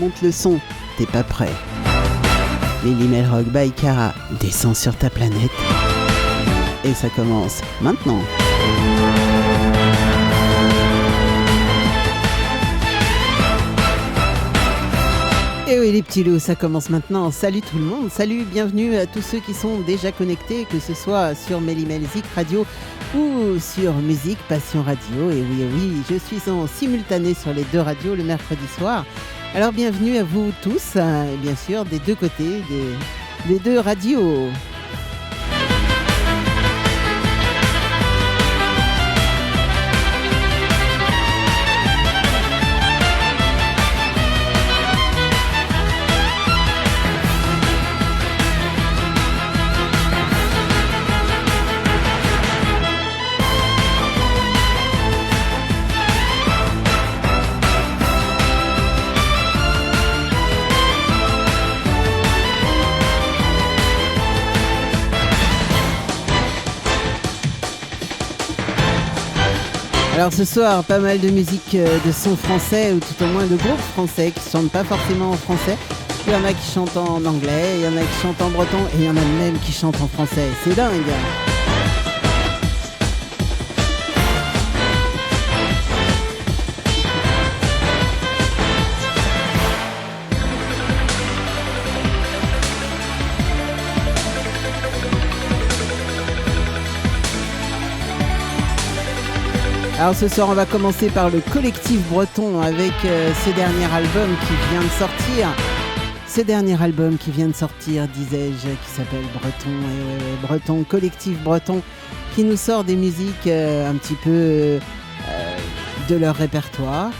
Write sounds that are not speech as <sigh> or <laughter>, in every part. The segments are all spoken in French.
monte le son, t'es pas prêt. Lily Melrock by Cara descend sur ta planète. Et ça commence maintenant. Et oui les petits loups, ça commence maintenant. Salut tout le monde, salut, bienvenue à tous ceux qui sont déjà connectés, que ce soit sur Mélimelzik Radio ou sur Musique Passion Radio. Et oui, oui, je suis en simultané sur les deux radios le mercredi soir. Alors bienvenue à vous tous, hein, bien sûr, des deux côtés, des, des deux radios. Alors ce soir, pas mal de musique euh, de son français, ou tout au moins de groupes français qui chantent pas forcément en français. Il y en a qui chantent en anglais, il y en a qui chantent en breton, et il y en a même qui chantent en français. C'est dingue Alors ce soir, on va commencer par le collectif breton avec euh, ce dernier album qui vient de sortir. Ce dernier album qui vient de sortir, disais-je, qui s'appelle Breton, et Breton, collectif breton, qui nous sort des musiques euh, un petit peu euh, de leur répertoire,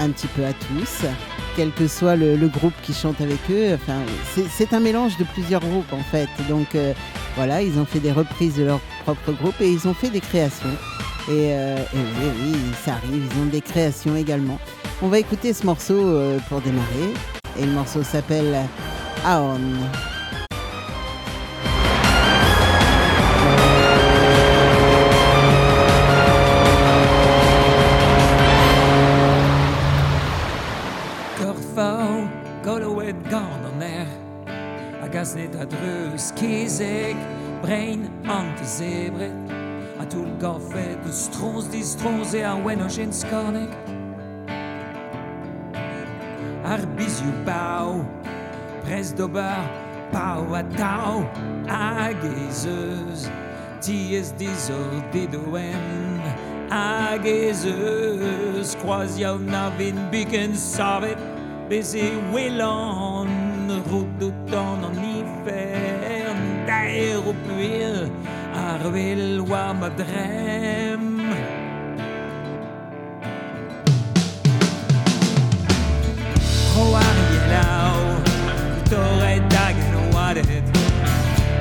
un petit peu à tous, quel que soit le, groupe qui chante avec eux. Enfin, c'est- un mélange de plusieurs groupes en fait. Donc voilà, ils ont fait des reprises de leur propre groupe et ils ont fait des créations. Et, euh, oui, oui, ça arrive, ils ont des créations également. On va écouter ce morceau euh, pour démarrer. Et le morceau s'appelle Aon. Gardoner, Agasnet Adrus, Kizek, Brain, Ante Zebret, Atul Gaffet, de Strons, die Strons, et Awenogen Skarnek. Arbizu Bau, Pres Dober, Pau Atau, Agezeus, Ties Dizor Didoen, Agezeus, Croisiau Navin Biken Savet, Bese Willon, Route d'automne en hiver, Dagen Wadet,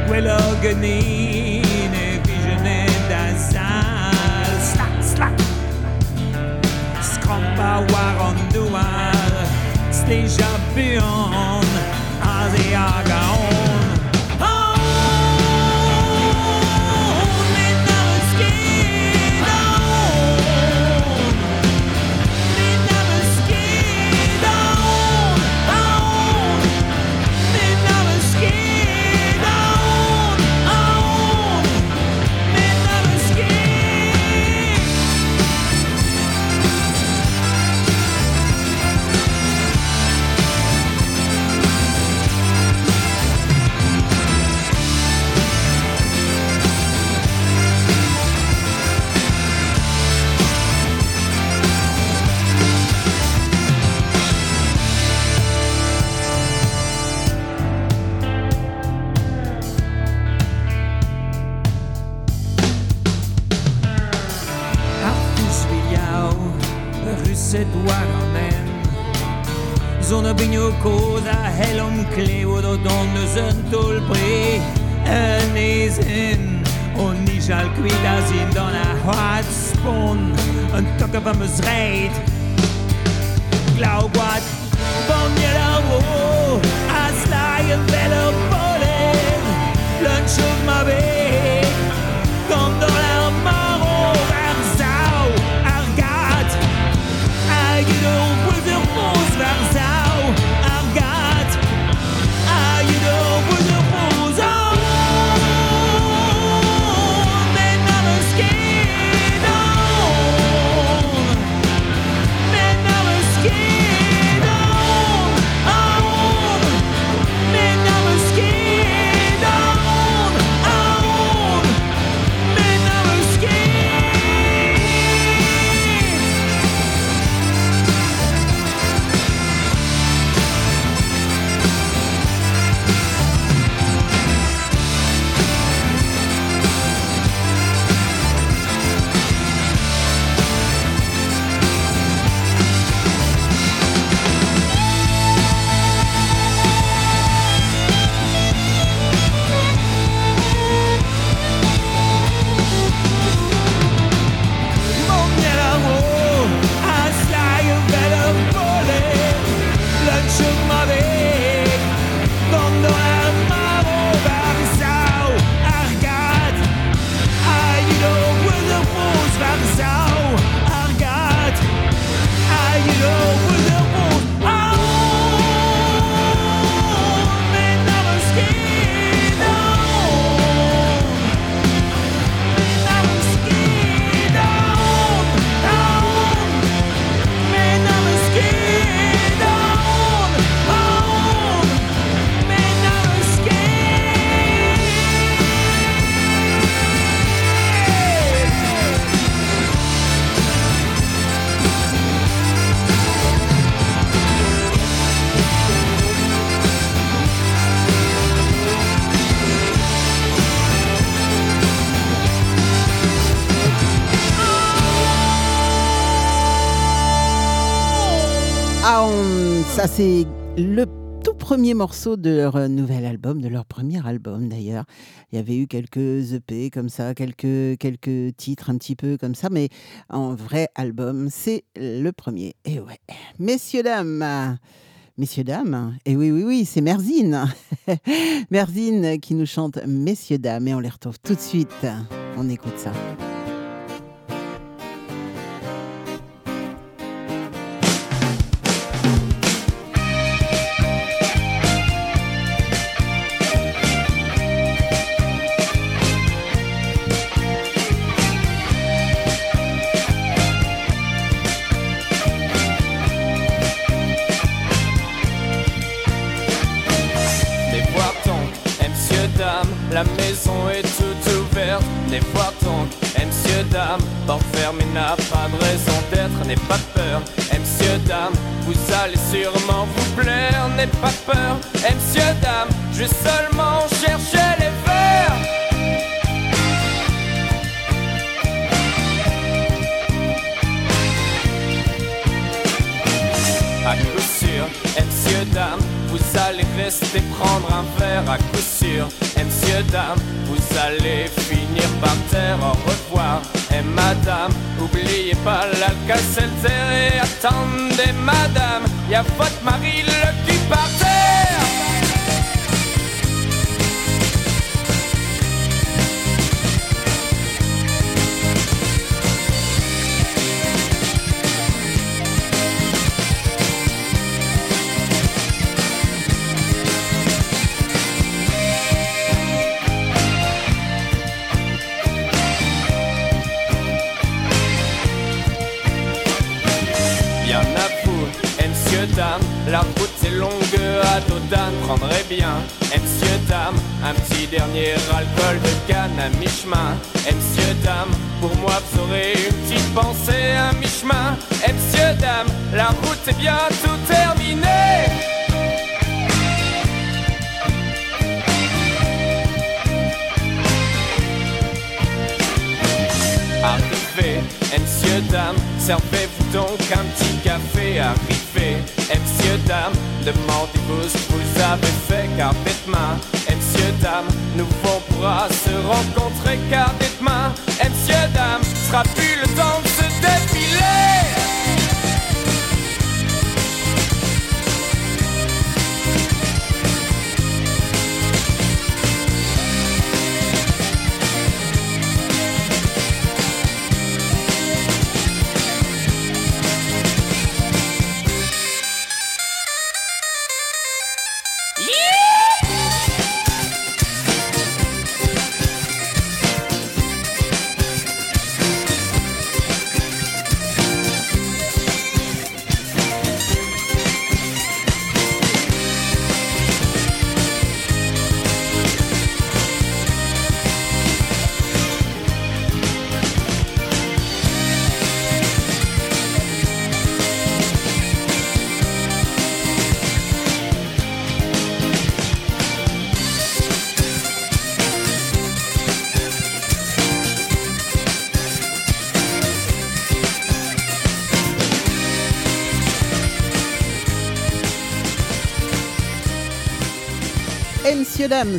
Willoganine, Visionet d'Azal, Slack, Slack, Scrampa Waron Dual, Steja Buon, Asiagaon. Artus c'est le tout premier morceau de leur euh, nouvel album, de leur premier album d'ailleurs. Il y avait eu quelques EP comme ça, quelques, quelques titres un petit peu comme ça, mais en vrai album, c'est le premier. Et ouais, messieurs, dames, messieurs, dames, et oui, oui, oui, c'est Merzine. <laughs> Merzine qui nous chante Messieurs, dames, et on les retrouve tout de suite. On écoute ça.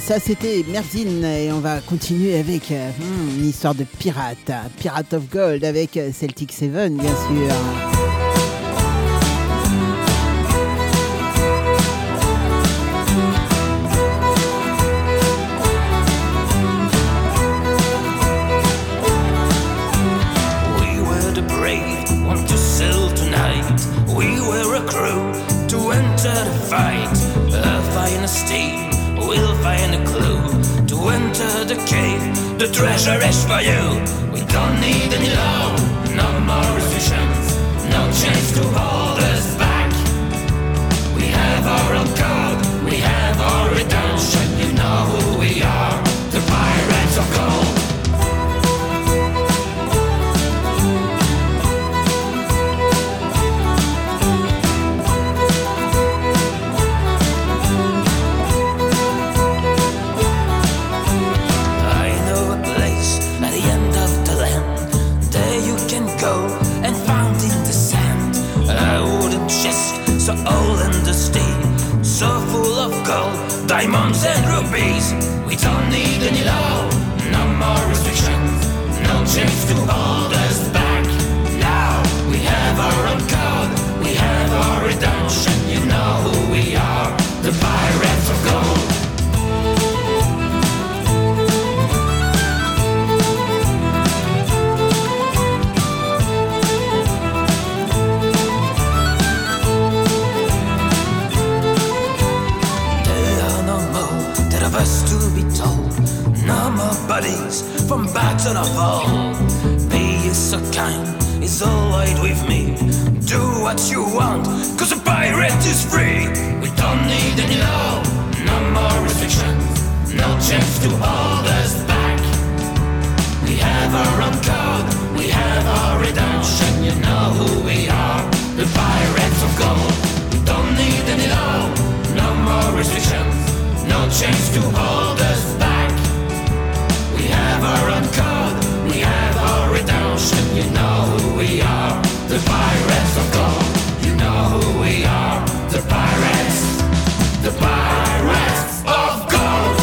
Ça c'était Merzine et on va continuer avec euh, hmm, une histoire de pirate, Pirate of Gold avec euh, Celtic Seven bien sûr. Treasure is for you. We don't need any law, no more restrictions, no chance to hold us back. We have our own code, we have our redemption. Battle of all. Be so kind, is always with me. Do what you want, cause a pirate is free. We don't need any law, no more restrictions, no chance to hold us back. We have our own code, we have our redemption. You know who we are, the pirates of gold. We don't need any law, no more restrictions, no chance to hold us redemption. You know who we are, the pirates of gold. You know who we are, the pirates, the pirates of gold.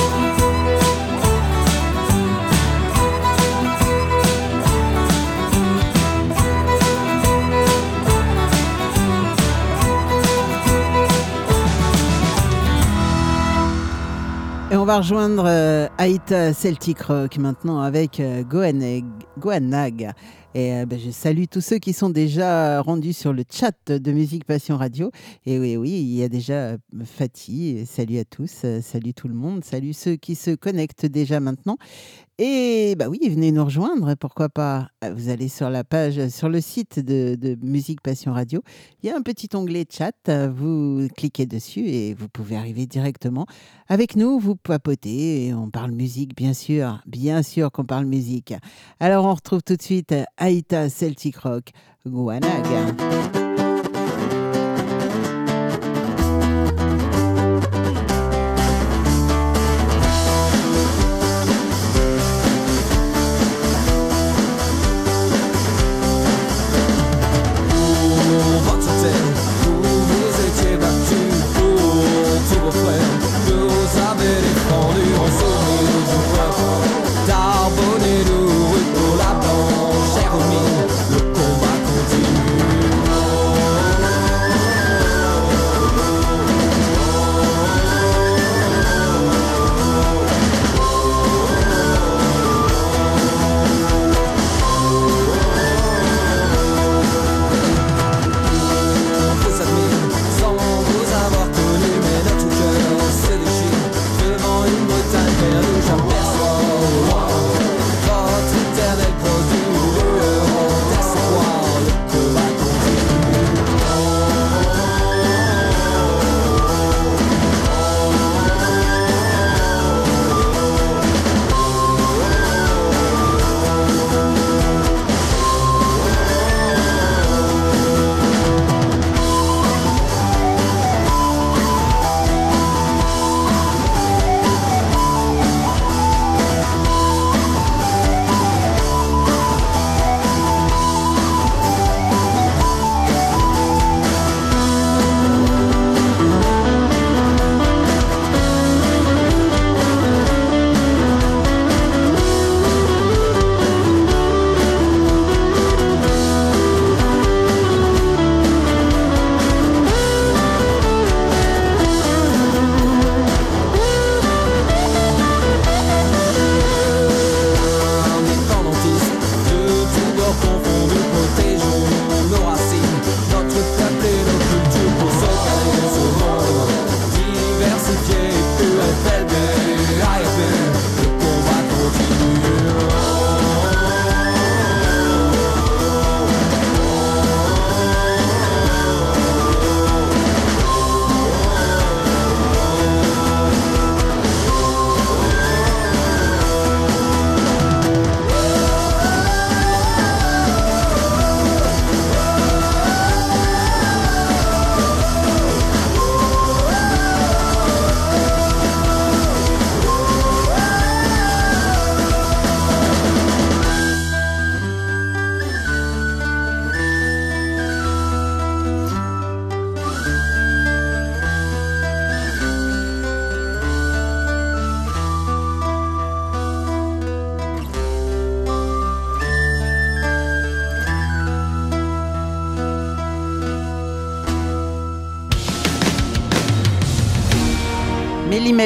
Et on va rejoindre euh, Aïta Celtic Rock maintenant avec euh, Goaneg- Goanag. Et euh, ben, je salue tous ceux qui sont déjà rendus sur le chat de Musique Passion Radio. Et oui, oui, il y a déjà euh, Fatih. Salut à tous, euh, salut tout le monde, salut ceux qui se connectent déjà maintenant. Et bah oui, venez nous rejoindre, pourquoi pas. Euh, Vous allez sur la page, sur le site de, Musique Passion Radio. Il y a un petit onglet chat, euh, vous cliquez dessus et vous pouvez arriver directement avec nous, vous papotez et on parle musique, bien sûr, bien sûr qu'on parle musique. Alors on retrouve tout de suite Aïta Celtic Rock, Guanag.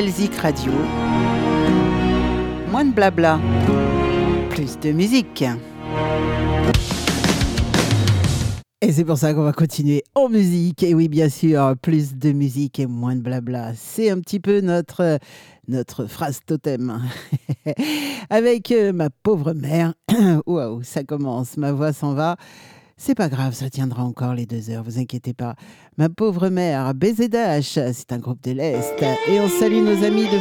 l'Imelzik Radio. Moins de blabla, plus de musique. Et c'est pour ça qu'on va continuer en musique. Et oui, bien sûr, plus de musique et moins de blabla. C'est un petit peu notre, notre phrase totem. <laughs> Avec euh, ma pauvre mère. <clears throat> Waouh, ça commence, ma voix s'en va. C'est pas grave, ça tiendra encore les deux heures, vous inquiétez pas. Ma pauvre mère, BZH, c'est un groupe de l'Est. Et on salue nos amis de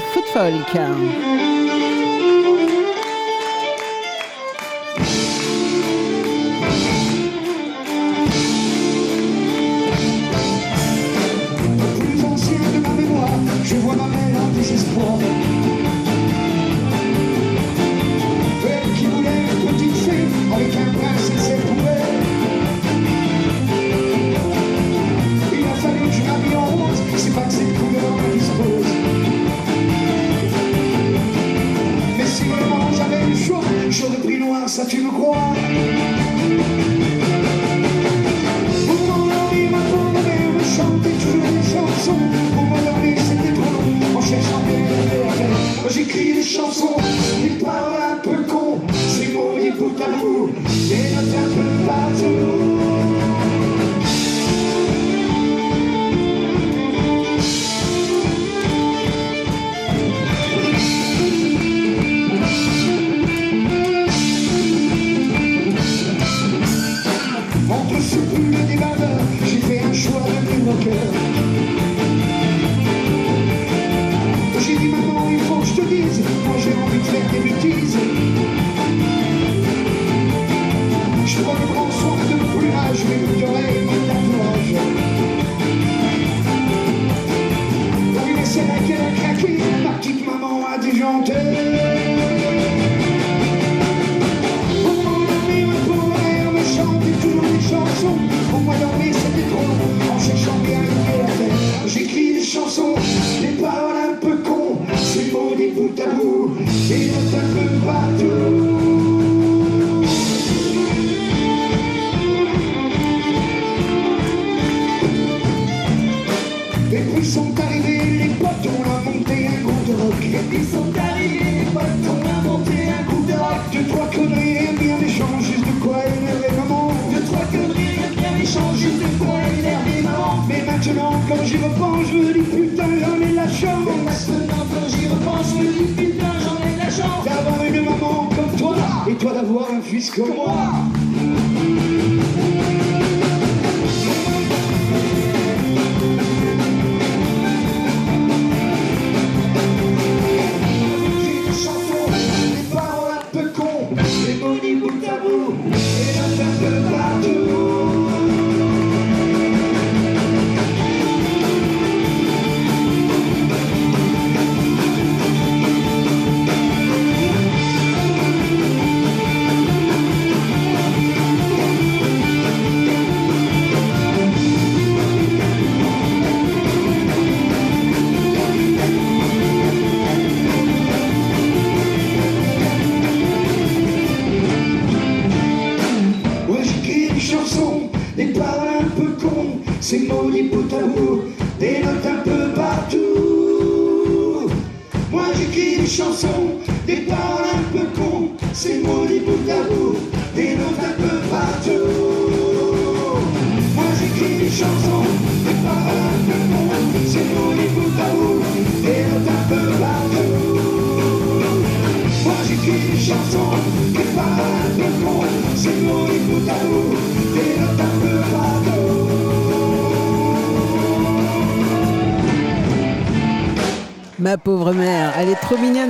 ma mémoire, je vois ma mère en désespoir. Me. Mais si vraiment j'avais le choix, j'aurais pris noir, ça tu me crois. Pour m'endormir, ma pauvre mère me chantait toujours des chansons. Pour m'endormir, c'était trop long. En cherchant rêves, moi j'écris des chansons, des paroles un peu cons. Ces mots, des bouts à bout, partout.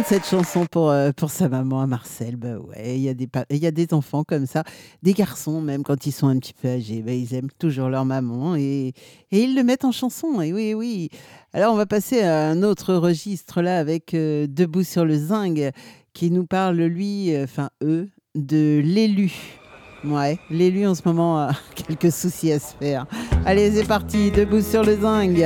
Cette chanson pour, euh, pour sa maman à Marcel. Bah ouais, il y, a des y a des enfants comme ça, des garçons même quand ils sont un petit peu âgés, bah, ils aiment toujours leur maman et, et ils le mettent en chanson. Et oui, oui. Alors on va passer à un autre registre là avec euh, Debout sur le zinc qui nous parle lui, euh, enfin eux, de l'élu. Ouais, l'élu en ce moment a <laughs> quelques soucis à se faire. Allez, c'est parti, Debout sur le zinc.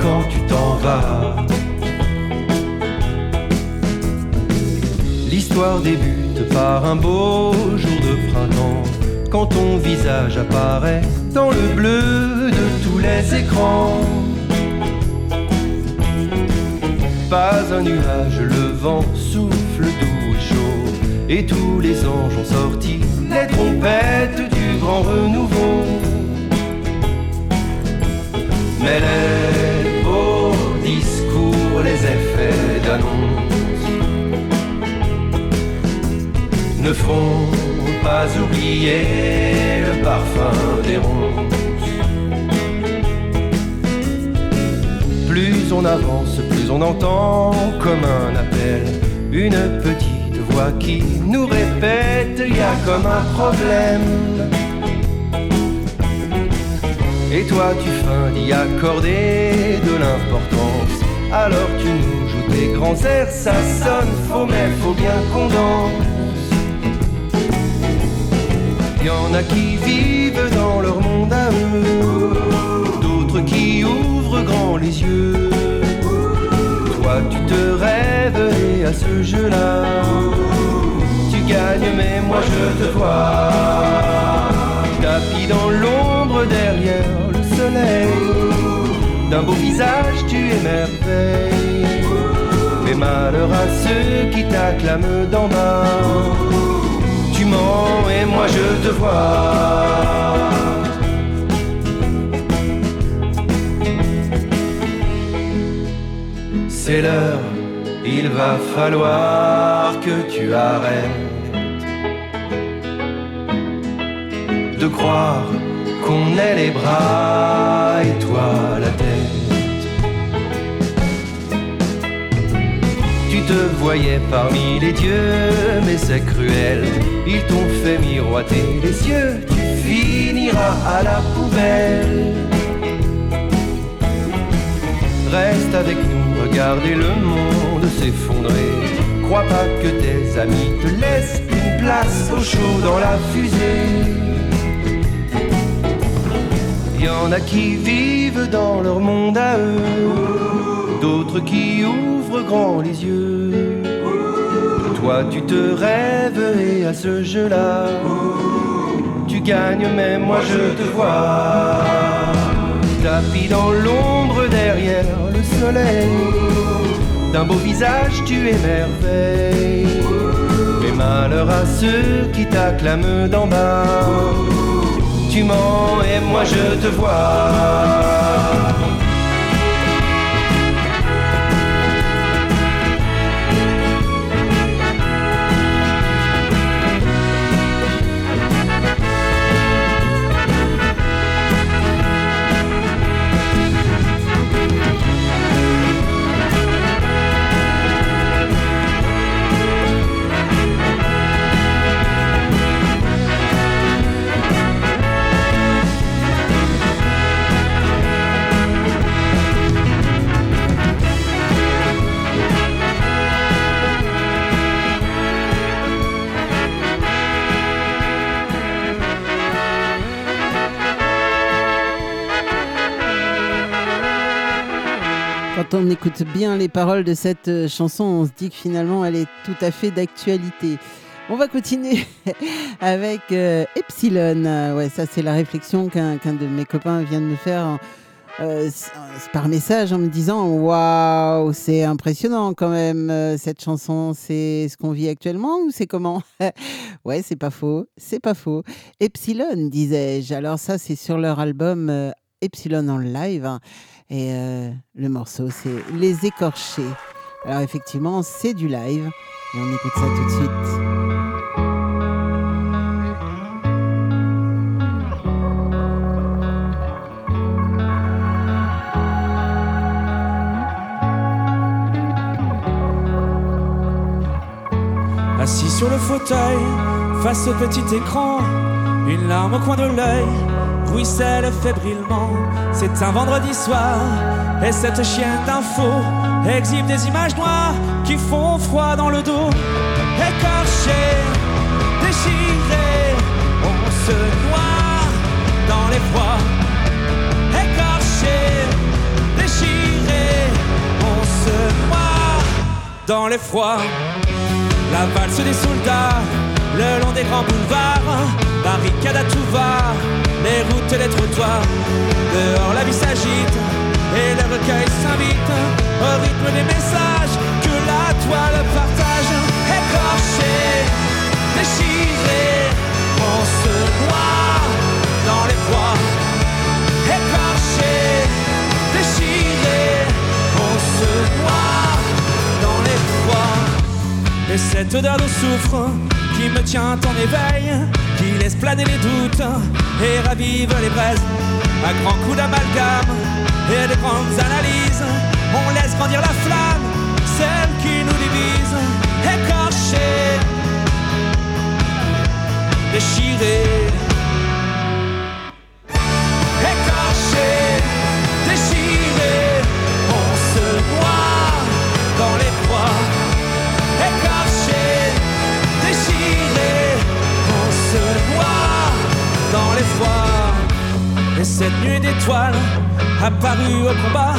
Quand tu t'en vas L'histoire débute par un beau jour de printemps quand ton visage apparaît dans le bleu de tous les écrans. Pas un nuage, le vent souffle doux et chaud, et tous les anges ont sorti les trompettes du grand renouveau. Mais les beaux discours, les effets d'annonce ne font pas oublier le parfum des ronces. Plus on avance, plus on entend comme un appel une petite voix qui nous répète il y a comme un problème. Et toi tu feins d'y accorder de l'importance. Alors tu nous joues tes grands airs, ça sonne faux mais faut bien qu'on danse. Y en a qui vivent dans leur monde à eux, d'autres qui ouvrent grand les yeux. Toi, tu te rêves et à ce jeu-là, tu gagnes, mais moi je te vois. Tapis dans l'ombre derrière d'un beau visage tu émerveilles. Mais malheur à ceux qui t'acclament d'en bas tu mens et moi je te vois. C'est l'heure, il va falloir que tu arrêtes de croire qu'on est les bras et toi la tête. Tu te voyais parmi les dieux, mais c'est cruel. Ils t'ont fait miroiter les yeux, tu finiras à la poubelle. Reste avec nous, regardez le monde s'effondrer. Crois pas que tes amis te laissent une place au chaud dans la fusée. Y en a qui vivent dans leur monde à eux, d'autres qui ouvrent grand les yeux. Toi tu te rêves et à ce jeu-là, tu gagnes mais moi je te vois. Tapis dans l'ombre derrière le soleil, d'un beau visage tu émerveilles. Mais malheur à ceux qui t'acclament d'en bas, tu mens et moi je te vois. Quand on écoute bien les paroles de cette euh, chanson, on se dit que finalement elle est tout à fait d'actualité. On va continuer <laughs> avec euh, Epsilon. Euh, ouais, ça c'est la réflexion qu'un de mes copains vient de me faire par message en me disant waouh, c'est impressionnant quand même cette chanson. C'est ce qu'on vit actuellement ou c'est comment <laughs> Ouais, c'est pas faux, c'est pas faux. Epsilon, disais-je. Alors ça, c'est sur leur album Epsilon en live. Et euh, le morceau, c'est Les Écorchés. Alors effectivement, c'est du live. Et on écoute ça tout de suite. Assis sur le fauteuil, face au petit écran, une larme au coin de l'œil, ruisselle fébrilement. C'est un vendredi soir, et cette chienne d'info exhibe des images noires qui font froid dans le dos. Écorché, déchiré, on se noie dans les l'effroi. Écorché, déchiré, on se noie dans les l'effroi. La valse des soldats le long des grands boulevards, barricade à tout va, les routes et les trottoirs. Dehors la vie s'agite et le recueil s'invite au rythme des messages que la toile partage. Écorché, déchiré, on se noie dans les froids. Écorché, déchiré, on se noie dans les froids. Et cette odeur de soufre qui me tient en éveil, qui laisse planer les doutes et ravive les braises. À grands coups d'amalgame et de grandes analyses, on laisse grandir la flamme, celle qui nous divise, écorchée, déchirée. Écorché, Et cette nuit d'étoiles apparue au combat,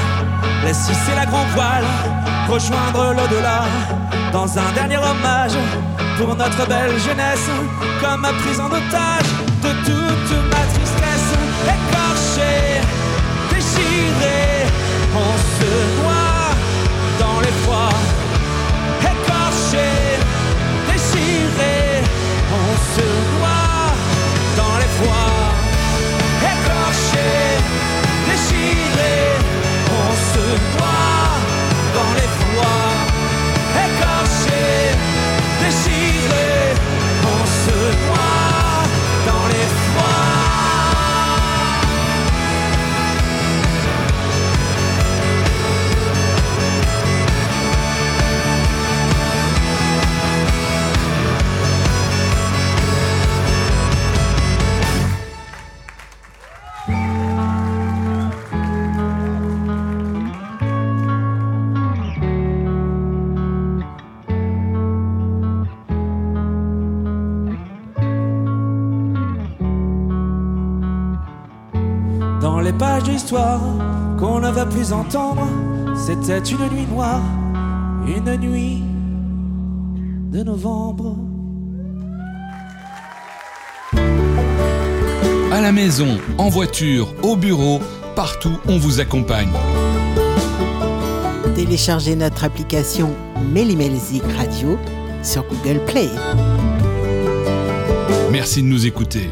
laisse hisser la grand voile, rejoindre l'au-delà dans un dernier hommage pour notre belle jeunesse, comme prise en otage de toute ma tristesse. Écorché, déchiré, on se noie dans les froids. Écorché, déchiré, on se noie dans les on pages d'histoire qu'on ne va plus entendre, c'était une nuit noire, une nuit de novembre. À la maison, en voiture, au bureau, partout on vous accompagne. Téléchargez notre application Mélimelzik Radio sur Google Play. Merci de nous écouter.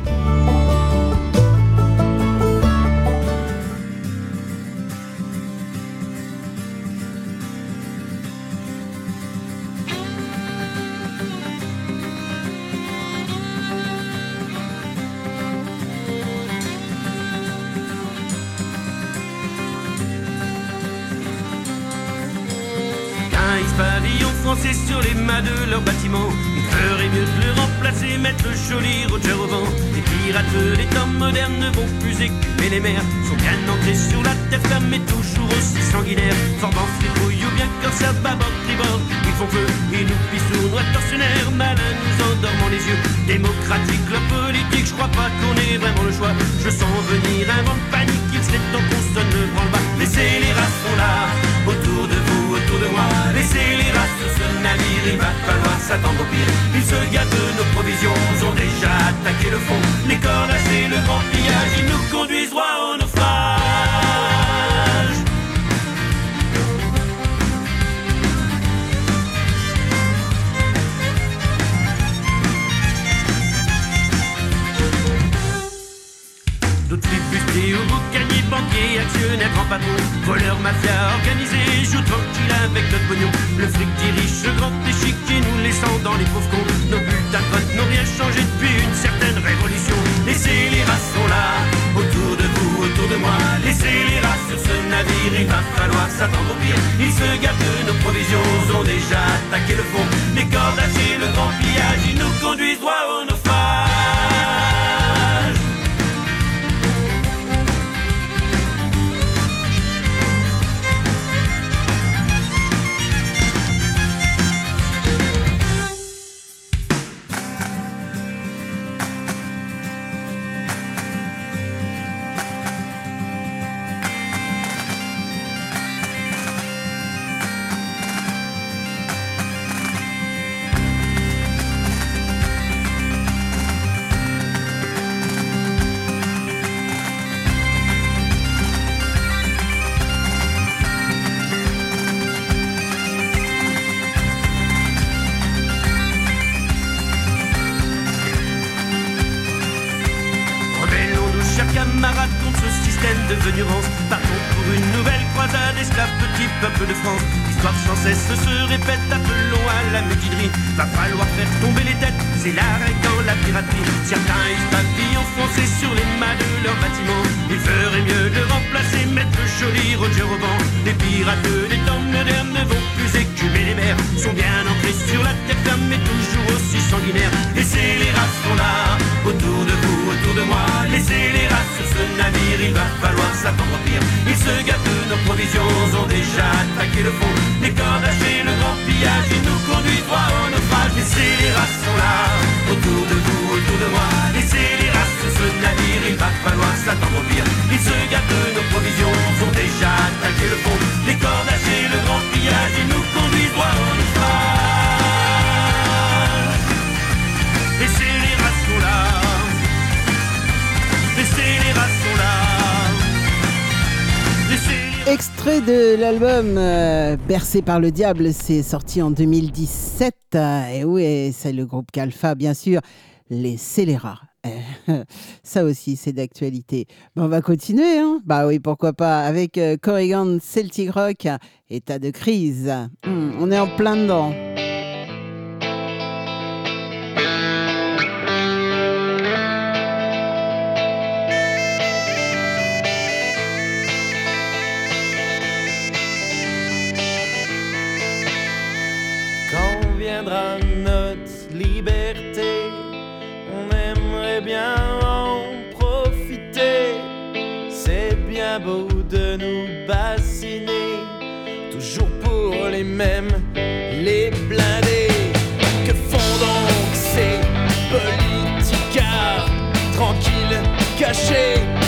de l'album euh, Bercé par le diable, c'est sorti en 2017. Euh, et oui, c'est le groupe Calfa, bien sûr. Les scélérats. <laughs> Ça aussi, c'est d'actualité. Bon, on va continuer, hein Bah oui, pourquoi pas, avec euh, Corrigan Celtic Rock, état de crise. Hmm, on est en plein dedans. de nous bassiner, toujours pour les mêmes, les blindés. Que font donc ces politicards tranquilles, cachés?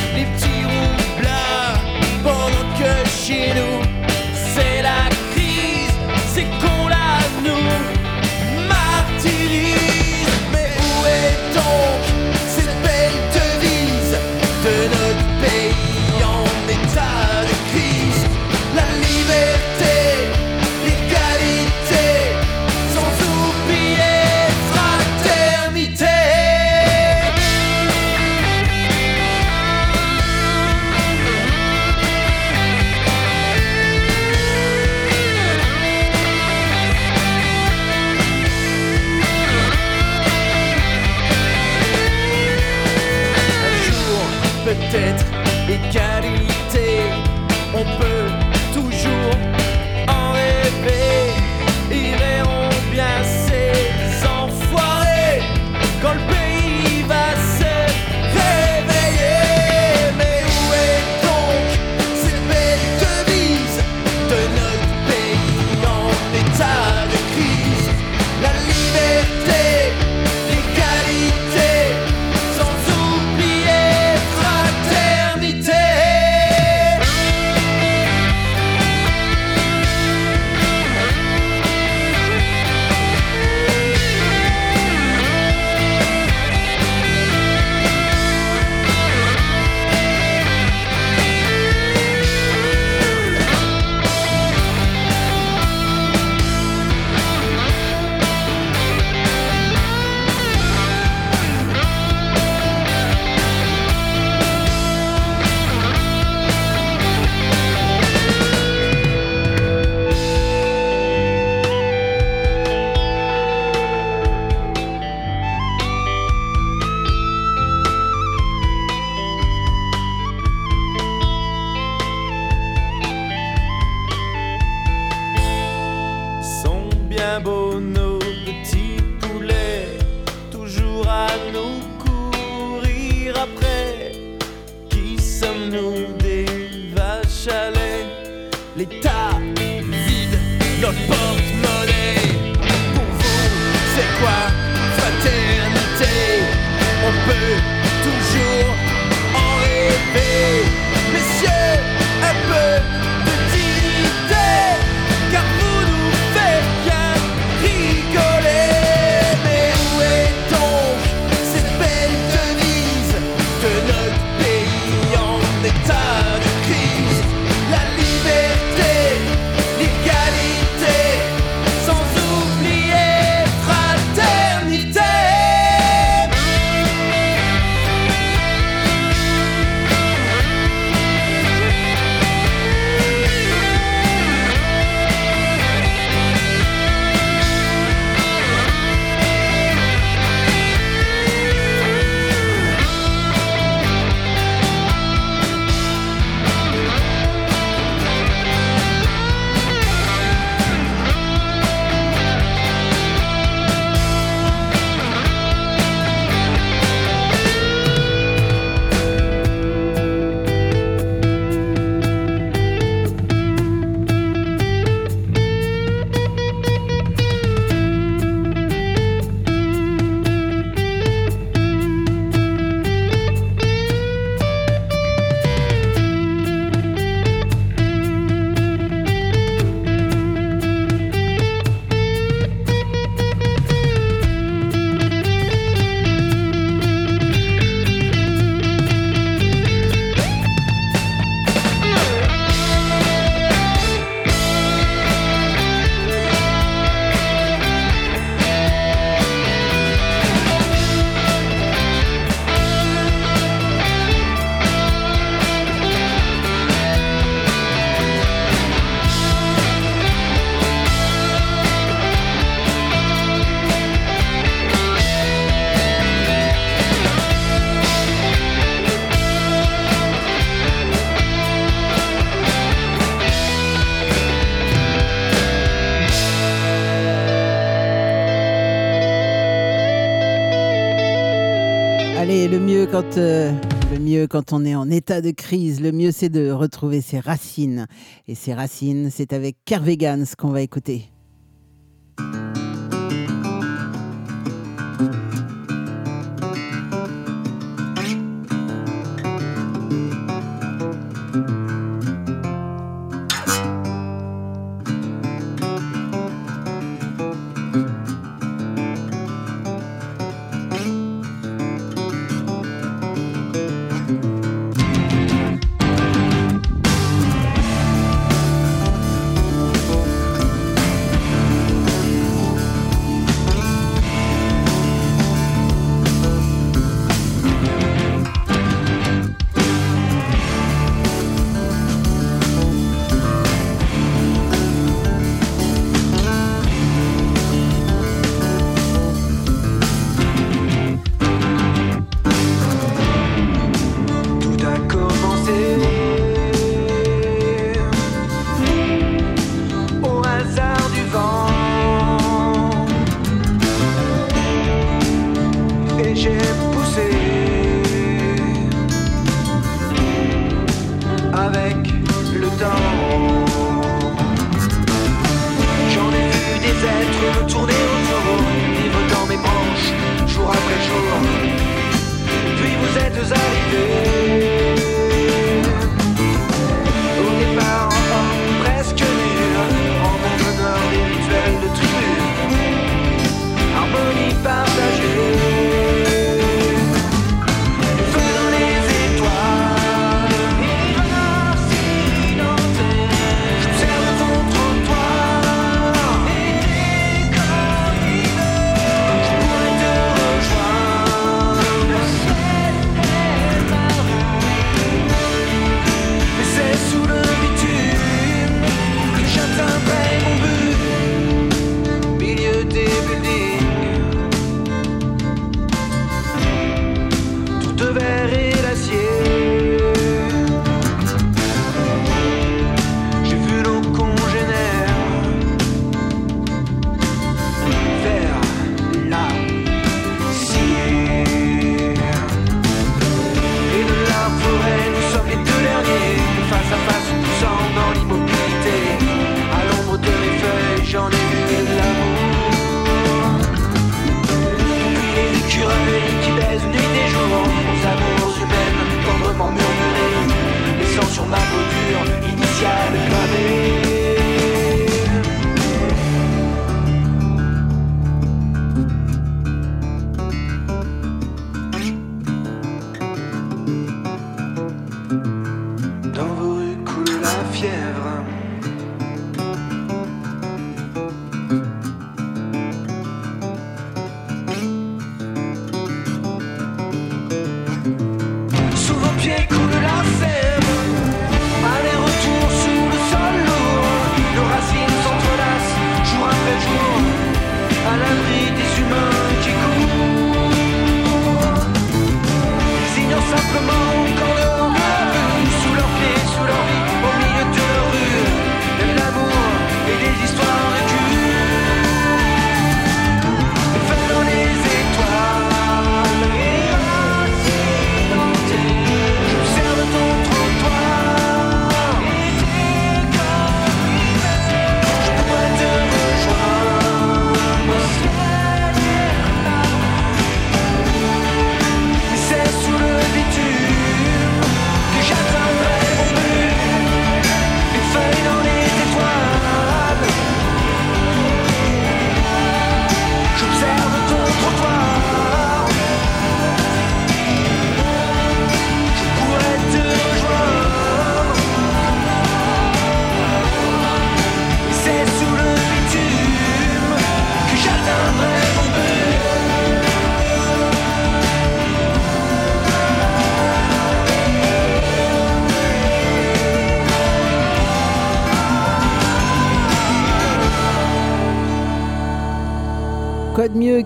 Euh, le mieux quand on est en état de crise, le mieux c'est de retrouver ses racines. Et ses racines, c'est avec Kervegans qu'on va écouter.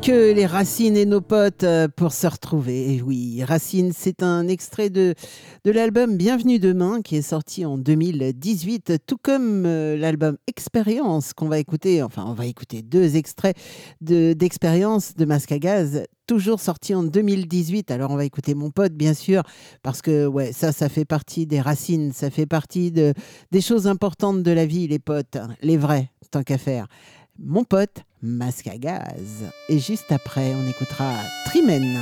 Que les racines et nos potes euh, pour se retrouver. Et oui, Racine, c'est un extrait de, de l'album Bienvenue demain qui est sorti en 2018, tout comme euh, l'album Expérience qu'on va écouter. Enfin, on va écouter deux extraits de- d'Expérience de, Masque à Gaz, toujours sorti en 2018. Alors, on va écouter mon pote, bien sûr, parce que ouais, ça, ça fait partie des racines, ça fait partie de, des choses importantes de la vie, les potes, les vrais, tant qu'à faire. Mon pote, Masque à Gaz. Et juste après, on écoutera Trimen.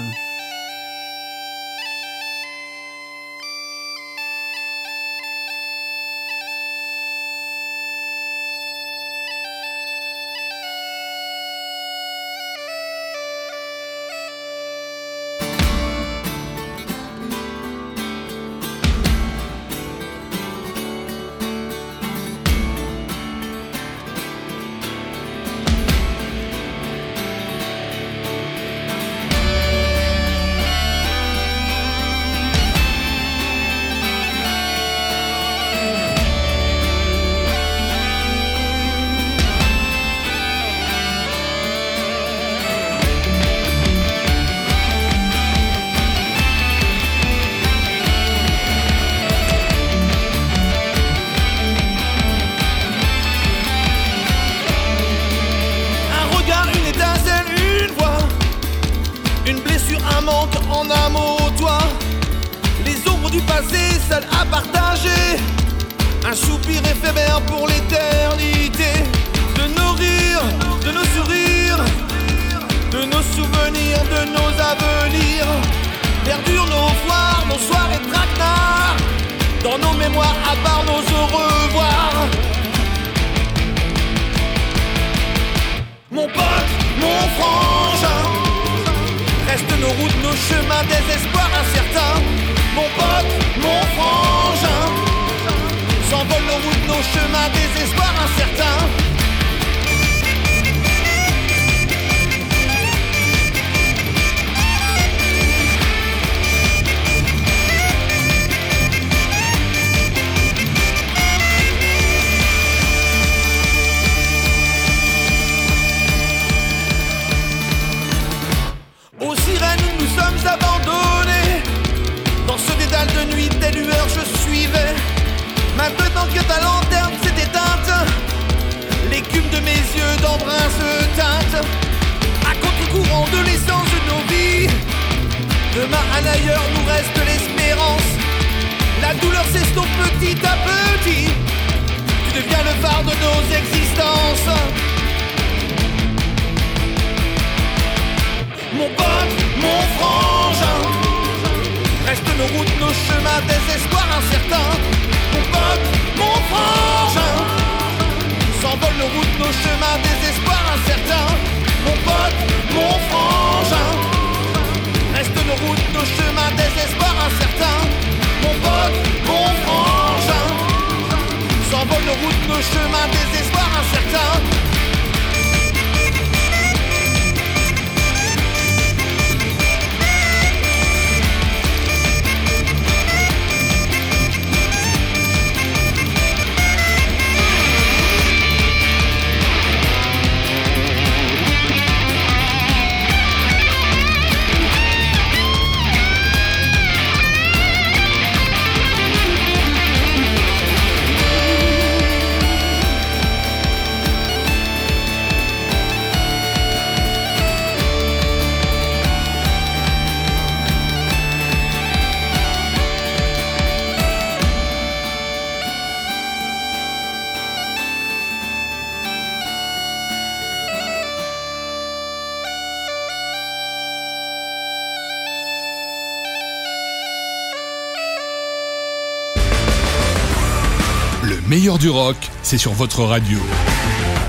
C'est sur votre radio.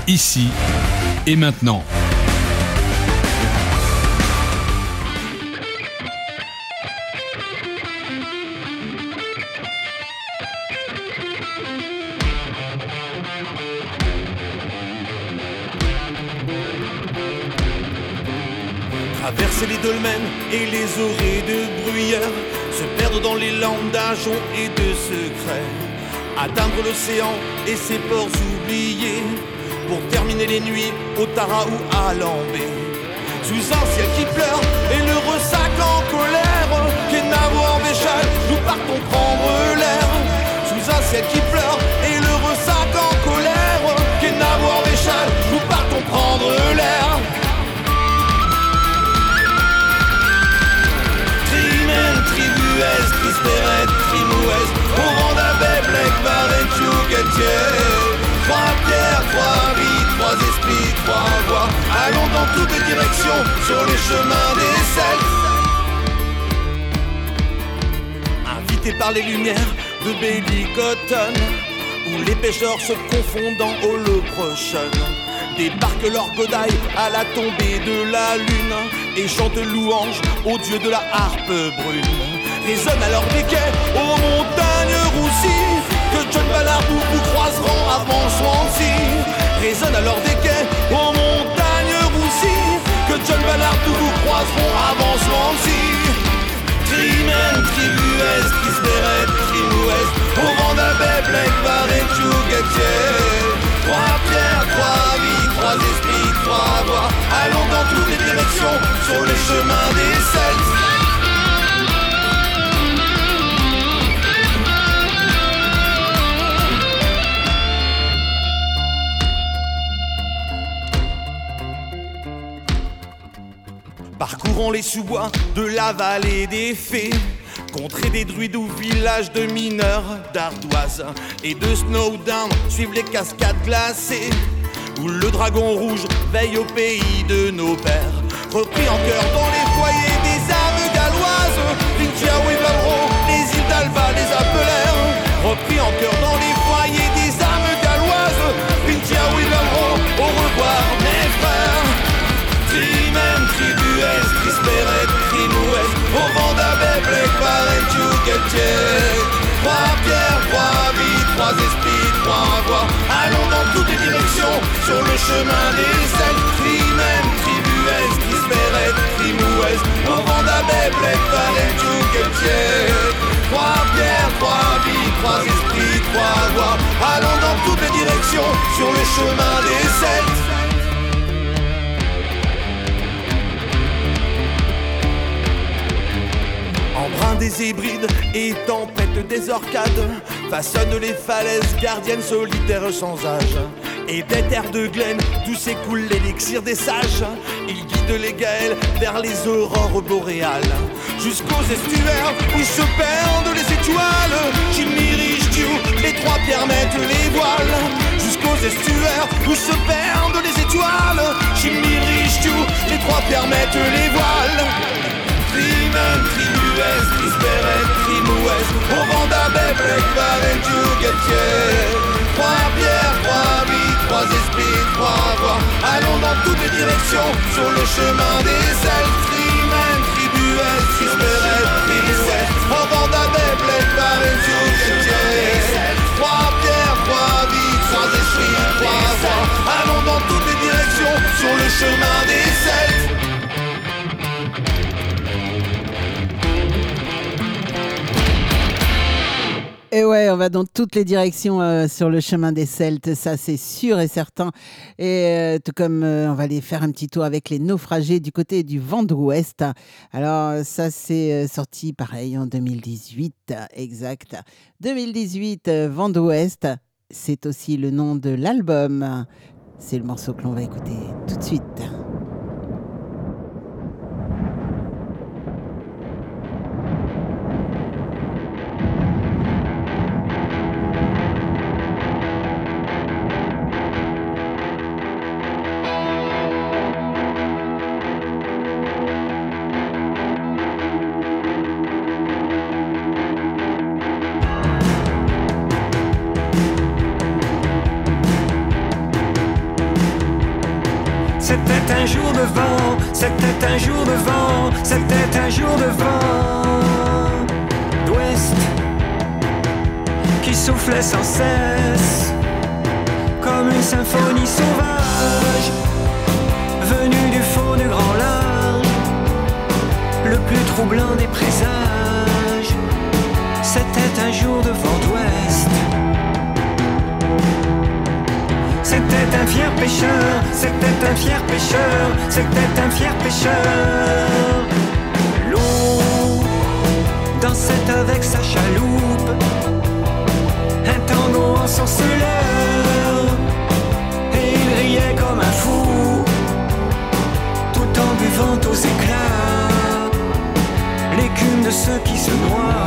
Ici et maintenant. Traverser les dolmens et les orées de bruyère Se perdre dans les landes d'ajoncs et de secrets Atteindre l'océan et ses ports oubliés Pour terminer les nuits au Tara ou à Lambé sous un ciel qui pleure et le ressac en colère. Kenavo en Béchal, nous partons prendre l'air. Sous un ciel qui pleure et le ressac en colère. Kenavo en Béchal, nous partons prendre l'air. Trimen, au vent d'Abbé, Trois pierres, trois vies, trois esprits, trois voix. Allons dans toutes les directions sur les chemins des Celtes. Invités par les lumières de Baby Cotton, où les pêcheurs se confondent en holoprochaine. Débarquent leur godaille à la tombée de la lune et chantent louange au dieu de la harpe brune. Résonne alors des quais aux montagnes roussies que John Ballard vous, vous croiseront avant Swansea. Résonne alors des quais aux montagnes roussies que John Ballard vous, vous croiseront avant Swansea. Trimen, tribuès, trisperet, trimouès, au vent d'Abbé, Blake, Barret, Chouguetier. Trois pierres, trois vies, trois esprits, trois voix. Allons dans toutes les directions sur le chemin des Celtes. Les sous-bois de la vallée des fées, contrée des druides ou villages de mineurs d'ardoise et de Snowdown, suivent les cascades glacées, où le dragon rouge veille au pays de nos pères. Repris en cœur dans les foyers des âmes galloises, Trois pierres, trois vies, trois esprits, trois voix. Allons dans toutes les directions sur le chemin des Celtes. Trimen, tribuès, trisperet, trimouès, au vent d'Abbé, Blake, Barret, Chouquetier. Trois pierres, trois vies, trois esprits, trois voix. Allons dans toutes les directions sur le chemin des Celtes. Embrun des hybrides et tempête des orcades Façonnent les falaises gardiennes solitaires sans âge. Et des terres de glaine d'où s'écoule l'élixir des sages. Ils guident les gaëls vers les aurores boréales. Jusqu'aux estuaires où se perdent les étoiles Richetou, les trois pierres mettent les voiles. Jusqu'aux estuaires où se perdent les étoiles Richetou, les trois pierres mettent les voiles Au vent d'Abbé, Blake, Barret, Chouguetier Trois pierres, trois vies, trois esprits, trois voix Allons dans toutes les directions sur le chemin des Celtes. Trimen, tribuès, trisperet, trimouès Au vent d'Abbé, Blake, Barret, Chouguetier Trois pierres, trois vies, trois esprits, trois voix Allons dans toutes les directions sur le chemin Et ouais, on va dans toutes les directions euh, sur le chemin des Celtes, ça c'est sûr et certain. Et euh, tout comme euh, on va aller faire un petit tour avec les naufragés du côté du vent de l'Ouest. Alors ça c'est sorti pareil en 2018, exact. 2018, euh, vent de l'Ouest, c'est aussi le nom de l'album. C'est le morceau que l'on va écouter tout de suite. C'était un jour de vent, c'était un jour de vent d'ouest qui soufflait sans cesse comme une symphonie sauvage venue du fond du grand large, le plus troublant des présages. C'était un jour de vent C'était un fier pêcheur, c'était un fier pêcheur, c'était un fier pêcheur. L'eau dansait avec sa chaloupe, un tango en sorceleur, et il riait comme un fou, tout en buvant aux éclats l'écume de ceux qui se noient.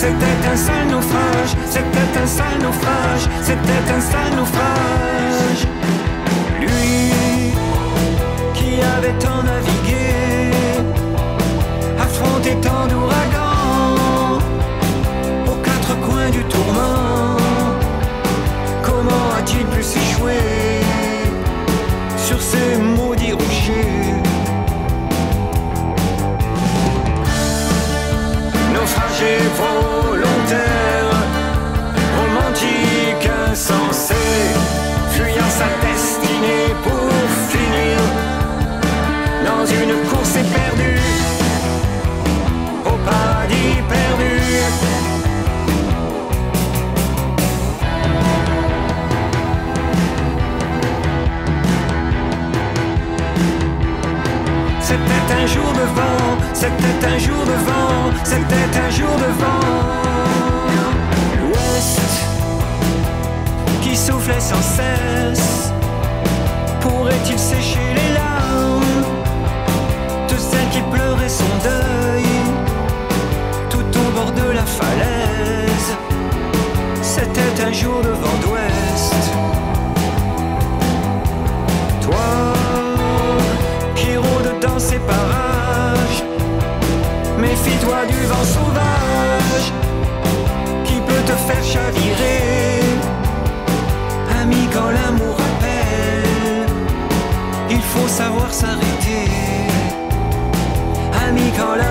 C'était un sale naufrage, c'était un sale naufrage, c'était un sale naufrage. Lui qui avait tant navigué, affronté tant d'ouragans, aux quatre coins du tourment. Comment a-t-il pu s'échouer sur ces maudits rochers? Volontaire, romantique insensé, fuyant sa destinée pour finir dans une course éperdue, C'était un jour de vent, c'était un jour de vent, c'était un jour de vent. L'ouest qui soufflait sans cesse, pourrait-il sécher les larmes? De celle qui pleurait son deuil tout au bord de la falaise? C'était un jour de vent dans ces parages. Méfie-toi du vent sauvage qui peut te faire chavirer. Ami, quand l'amour appelle, il faut savoir s'arrêter. Ami, quand l'amour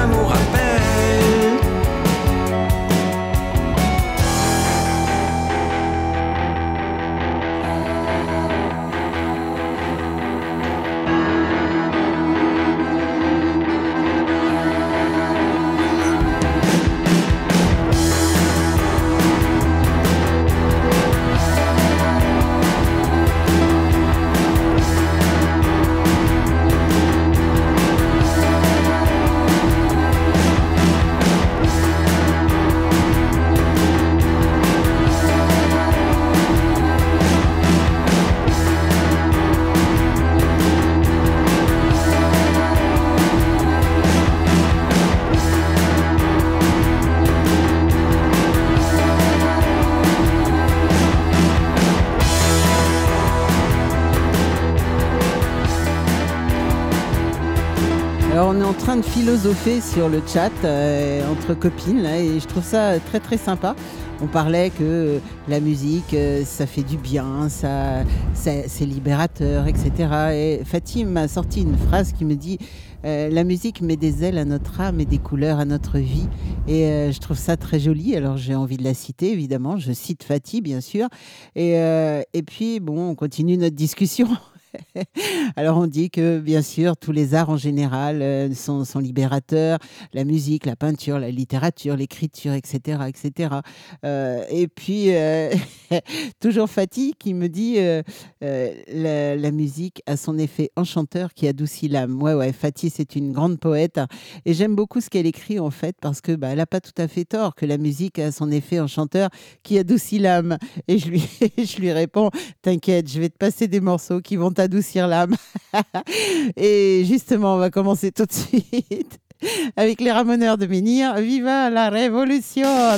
philosopher sur le chat euh, entre copines et je trouve ça très très sympa. On parlait que la musique, euh, ça fait du bien, ça, c'est libérateur, etc. Et Fatih m'a sorti une phrase qui me dit euh, La musique met des ailes à notre âme et des couleurs à notre vie. Et je trouve ça très joli. Alors j'ai envie de la citer, évidemment. Je cite Fatih, bien sûr. Et, et puis, bon, on continue notre discussion. <laughs> <laughs> Alors on dit que bien sûr tous les arts en général euh, sont, libérateurs, la musique, la peinture, la littérature, l'écriture, etc., etc. Euh, et puis euh, <laughs> toujours Fatih qui me dit la, musique a son effet enchanteur qui adoucit l'âme. Ouais ouais, Fatih c'est une grande poète et j'aime beaucoup ce qu'elle écrit en fait parce que bah, elle a pas tout à fait tort que la musique a son effet enchanteur qui adoucit l'âme. Et je lui <laughs> je lui réponds t'inquiète, je vais te passer des morceaux qui vont t'adoucir l'âme. <laughs> Et justement, on va commencer tout de suite <laughs> avec les ramoneurs de Menhir. Viva la révolution <laughs>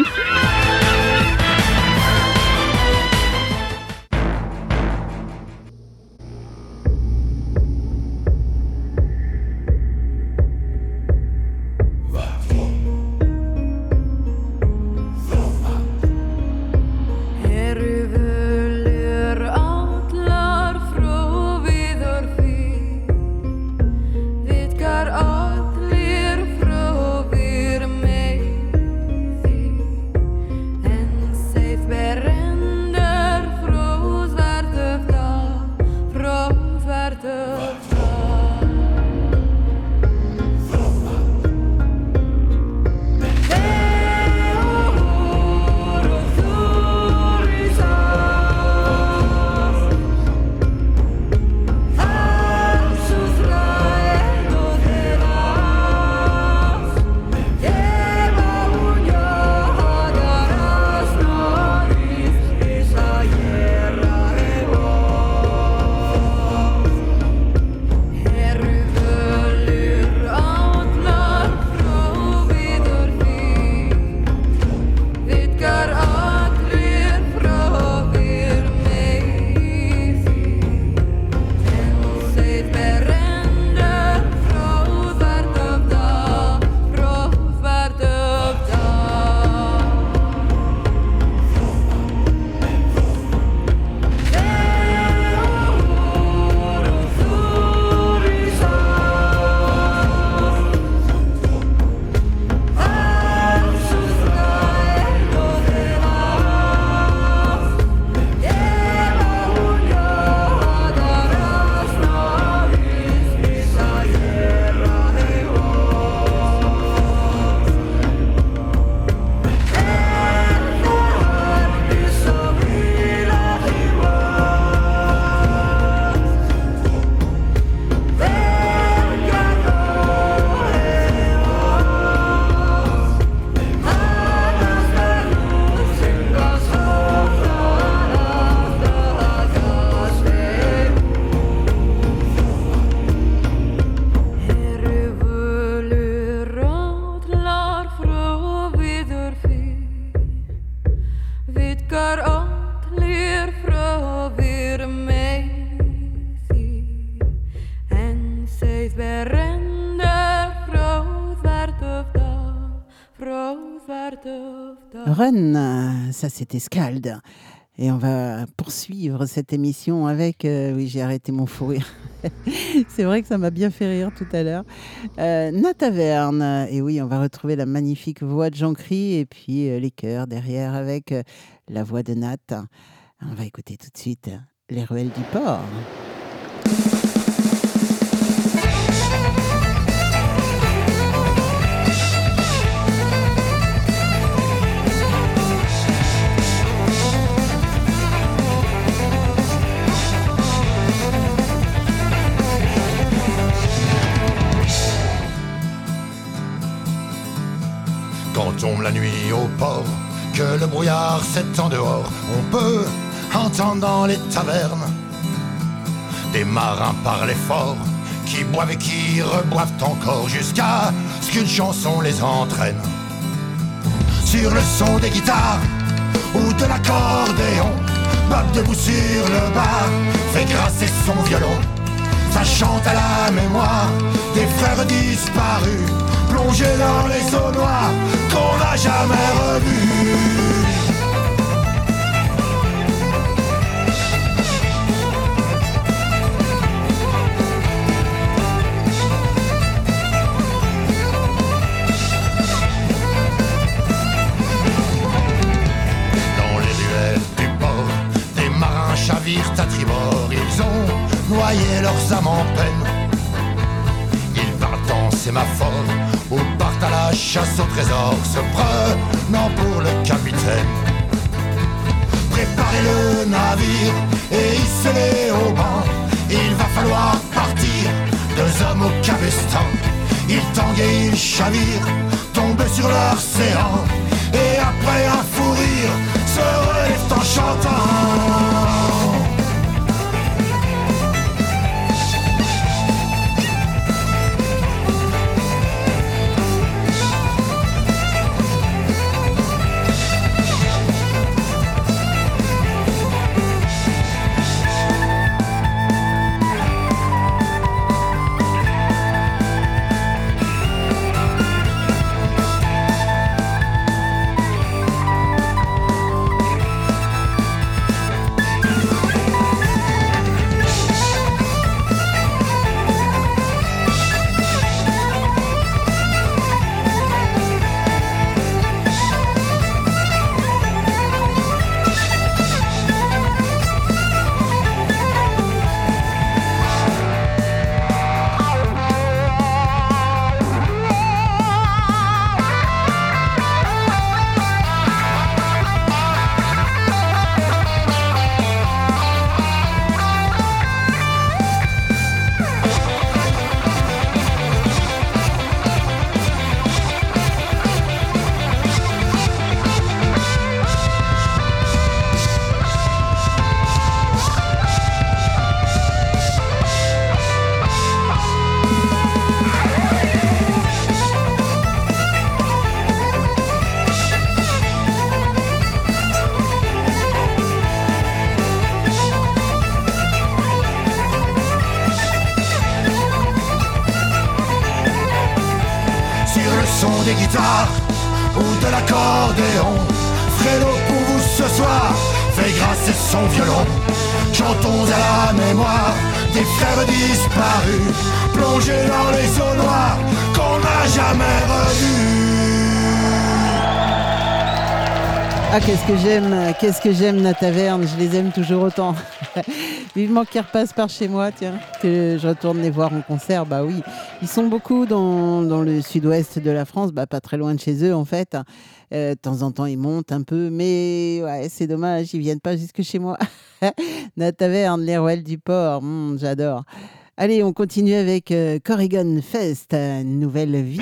c'était Scald. Et on va poursuivre cette émission avec. Euh, oui, j'ai arrêté mon fou <laughs> c'est vrai que ça m'a bien fait rire tout à l'heure. Euh, Nataverne. Et oui, on va retrouver la magnifique voix de Jean-Cri et puis euh, les chœurs derrière avec euh, la voix de Nat. On va écouter tout de suite Les Ruelles du Port. Quand tombe la nuit au port, que le brouillard s'étend dehors, on peut entendre dans les tavernes des marins parler fort, qui boivent et qui reboivent encore jusqu'à ce qu'une chanson les entraîne. Sur le son des guitares ou de l'accordéon, Bob debout sur le bar fait grasser son violon. Ça chante à la mémoire des frères disparus plongé dans les eaux noires qu'on n'a jamais revues. Dans les ruelles du port, des marins chavirent à tribord, ils ont noyé leurs âmes en peine. Ils partent en sémaphore ou partent à la chasse au trésor, se prenant pour le capitaine. Préparez le navire et hissez-les au banc. Il va falloir partir, deux hommes au cabestan. Ils tanguent et ils chavirent, tombent sur séant. Et après un fou rire, se relèvent en chantant. qu'est-ce que j'aime la taverne, je les aime toujours autant. <laughs> Vivement qu'ils repassent par chez moi, tiens, que je retourne les voir en concert, bah oui. Ils sont beaucoup dans, le sud-ouest de la France, bah, pas très loin de chez eux en fait. Euh, de temps en temps, ils montent un peu, mais ouais, c'est dommage, ils viennent pas jusque chez moi. <laughs> la taverne, les rouelles du port, hmm, j'adore. Allez, on continue avec euh, Corrigan Fest, euh, nouvelle vie.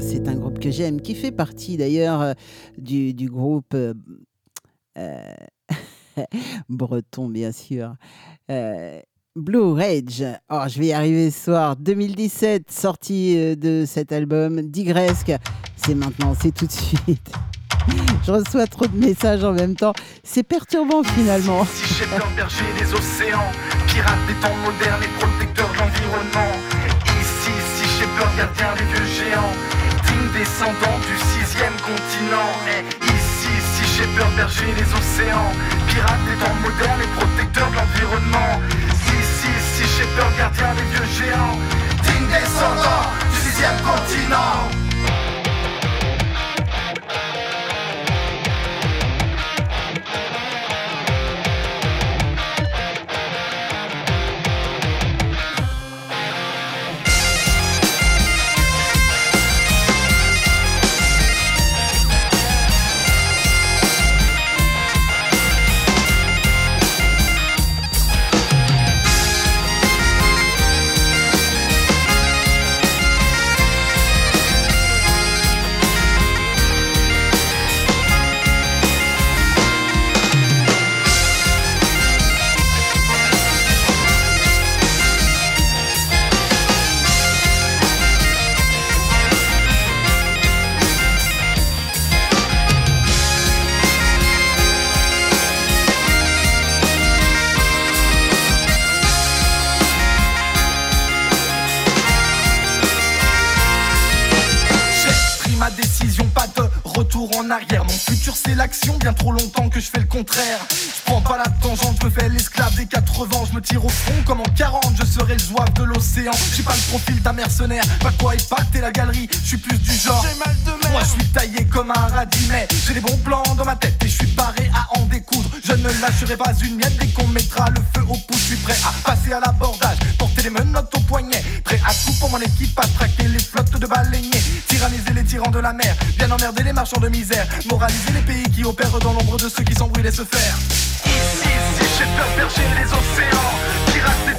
c'est un groupe que j'aime, qui fait partie d'ailleurs euh, du, groupe euh, euh, <laughs> breton bien sûr. Blue Rage, oh, je vais y arriver ce soir, 2017, sortie de cet album, Digresque, c'est maintenant, c'est tout de suite. <laughs> Je reçois trop de messages en même temps. C'est perturbant finalement. Si j'ai peur berger océans, des temps modernes et de l'environnement. Ici, si j'ai peur vieux géants descendant du sixième continent. Et ici, si j'ai peur berger les océans, pirate des temps modernes et protecteur de l'environnement. Ici, si j'ai peur gardien des vieux géants, digne descendant du sixième continent. Retour en arrière. Mon futur c'est l'action, bien trop longtemps que je fais le contraire. Je prends pas la tangente, je me fais l'esclave des 80. Je me tire au front comme en 40, je serai le zouave de l'océan. J'ai pas le profil d'un mercenaire, pas quoi épater la galerie. Je suis plus du genre. Moi je suis taillé comme un radis, mais j'ai des bons plans dans ma tête et je suis paré à en découdre. Je ne lâcherai pas une miette dès qu'on mettra le feu au pouce. Je suis prêt à passer à l'abordage, porter les menottes au poignet. Prêt à tout pour mon équipe, à traquer les flottes de baleiniers. Tyranniser les tyrans de la mer, bien emmerder les marchands de Moraliser les pays qui opèrent dans l'ombre de ceux qui s'embrouillent et se faire. Ici, si j'ai peur berger les océans, pirates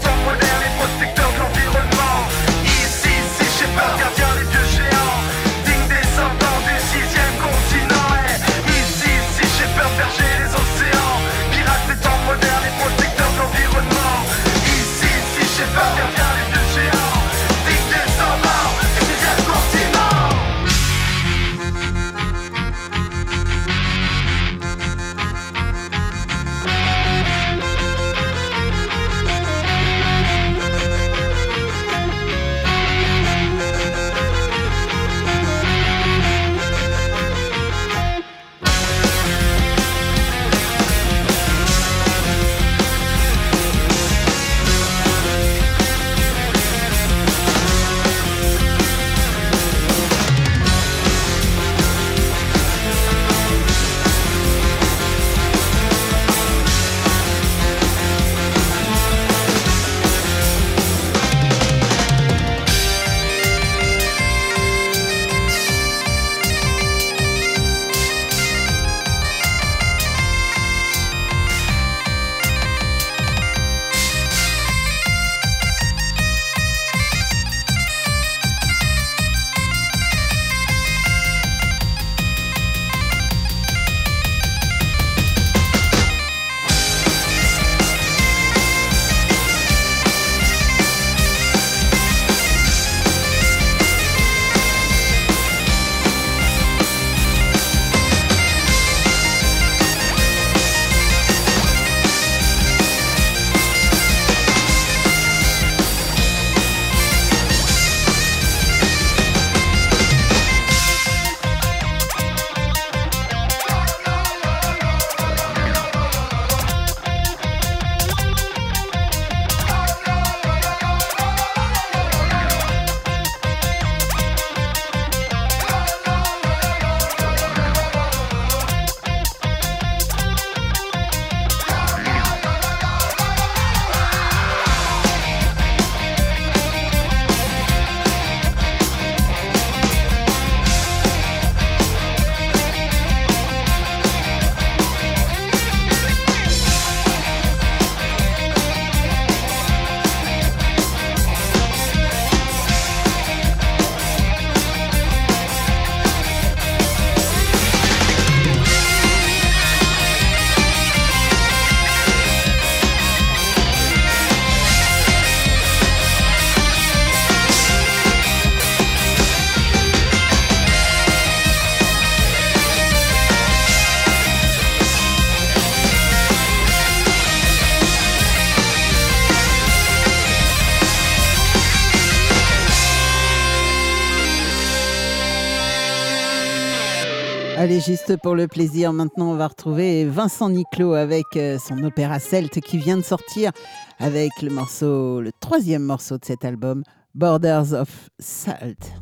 juste pour le plaisir, maintenant on va retrouver Vincent Niclot avec euh, son opéra celte qui vient de sortir avec le morceau, le troisième morceau de cet album, Borders of Salt.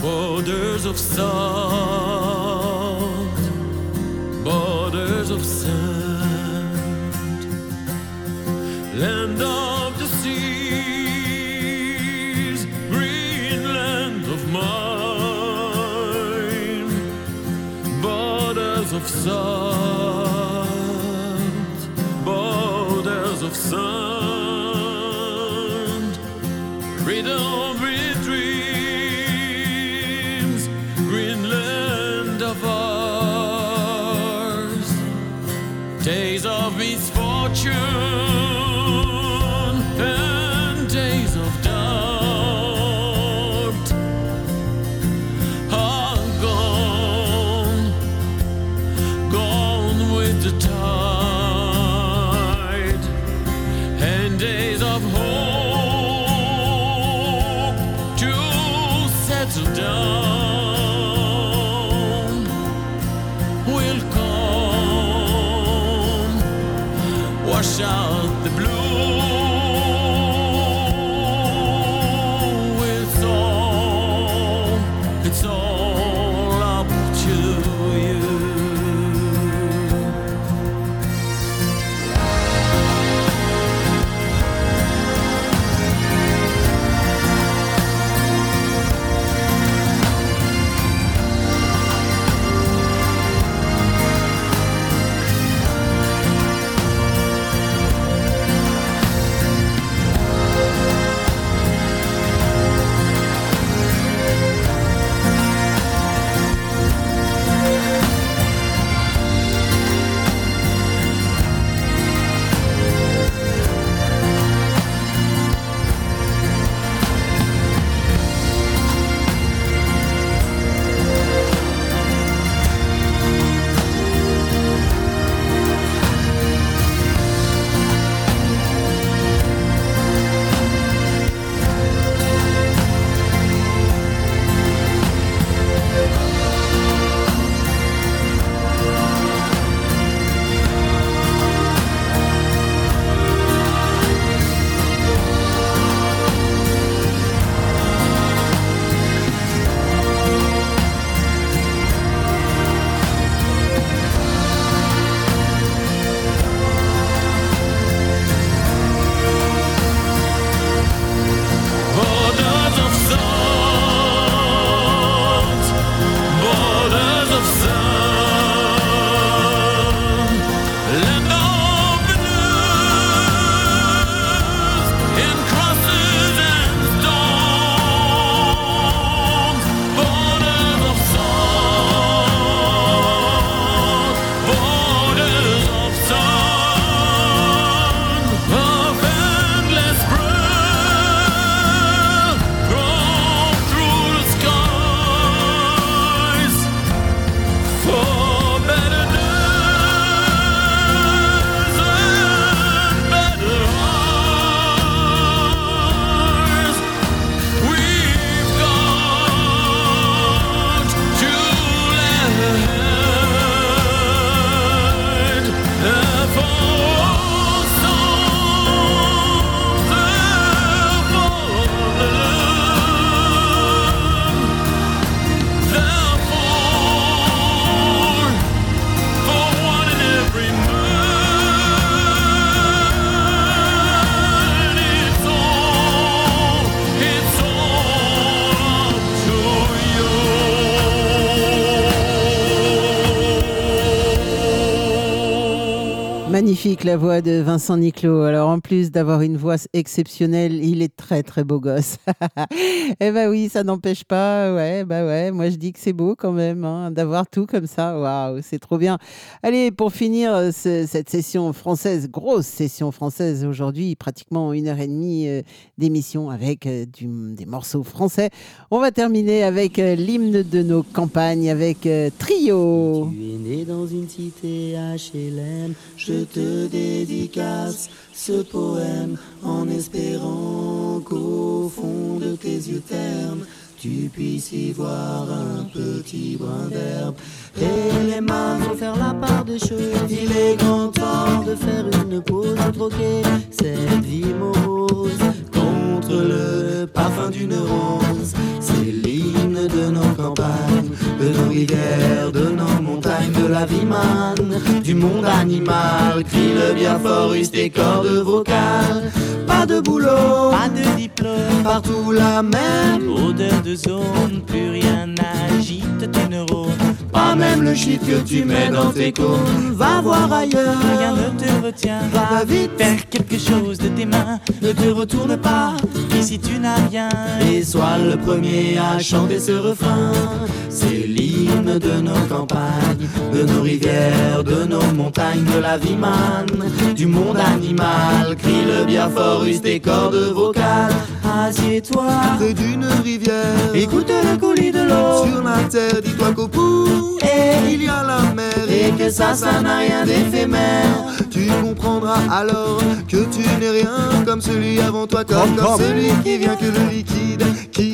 Borders of salt, borders of of borders of sand, Magnifique la voix de Vincent Niclot. Alors en plus d'avoir une voix exceptionnelle, il est très très beau gosse. <laughs> eh ben oui, ça n'empêche pas. Ouais, bah ouais. Moi je dis que c'est beau quand même hein, d'avoir tout comme ça. Waouh, c'est trop bien. Allez, pour finir euh, ce- cette session française, grosse session française aujourd'hui, pratiquement une heure et demie euh, d'émission avec euh, des morceaux français. On va terminer avec l'hymne de nos campagnes avec Trio. Tu es né dans une cité HLM, je te dédicace ce poème en espérant qu'au fond de tes yeux ternes, tu puisses y voir un petit brin d'herbe. Et les mains vont faire la part des choses. Il est grand temps de faire une pause, de troquer cette vie morose contre le parfum d'une rose. C'est l'hymne de nos campagnes, de nos rivières, de nos montagnes, de la vie manne, du monde animal. Crie le bien fort, use tes cordes vocales. Pas de boulot, Pas de diplôme, partout la même. odeur de zone, plus rien n'agite tes neurones. Pas même le shit que tu mets dans tes cônes. Va voir ailleurs. Rien ne te retient, Va vite, faire quelque chose de tes mains. ne te retourne pas. Ici tu n'as rien, Et sois le premier à chanter ce refrain. C'est l'hymne de nos campagnes, de nos rivières, de nos montagnes, de la vie manne, du monde animal. Crie le bien fort, use tes cordes vocales. Assieds-toi Près d'une rivière, écoute le coulis de l'eau. sur la terre, dis-toi qu'au bout, Et, il y a la mer. et que ça, ça n'a rien d'éphémère. Tu comprendras alors que tu n'es rien comme celui avant toi, comme, comme celui qui vient que le liquide qui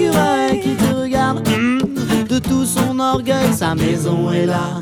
qui te regarde. hum, de tout son orgueil, sa maison est là,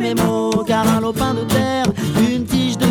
mes mots. Car un lopin de terre,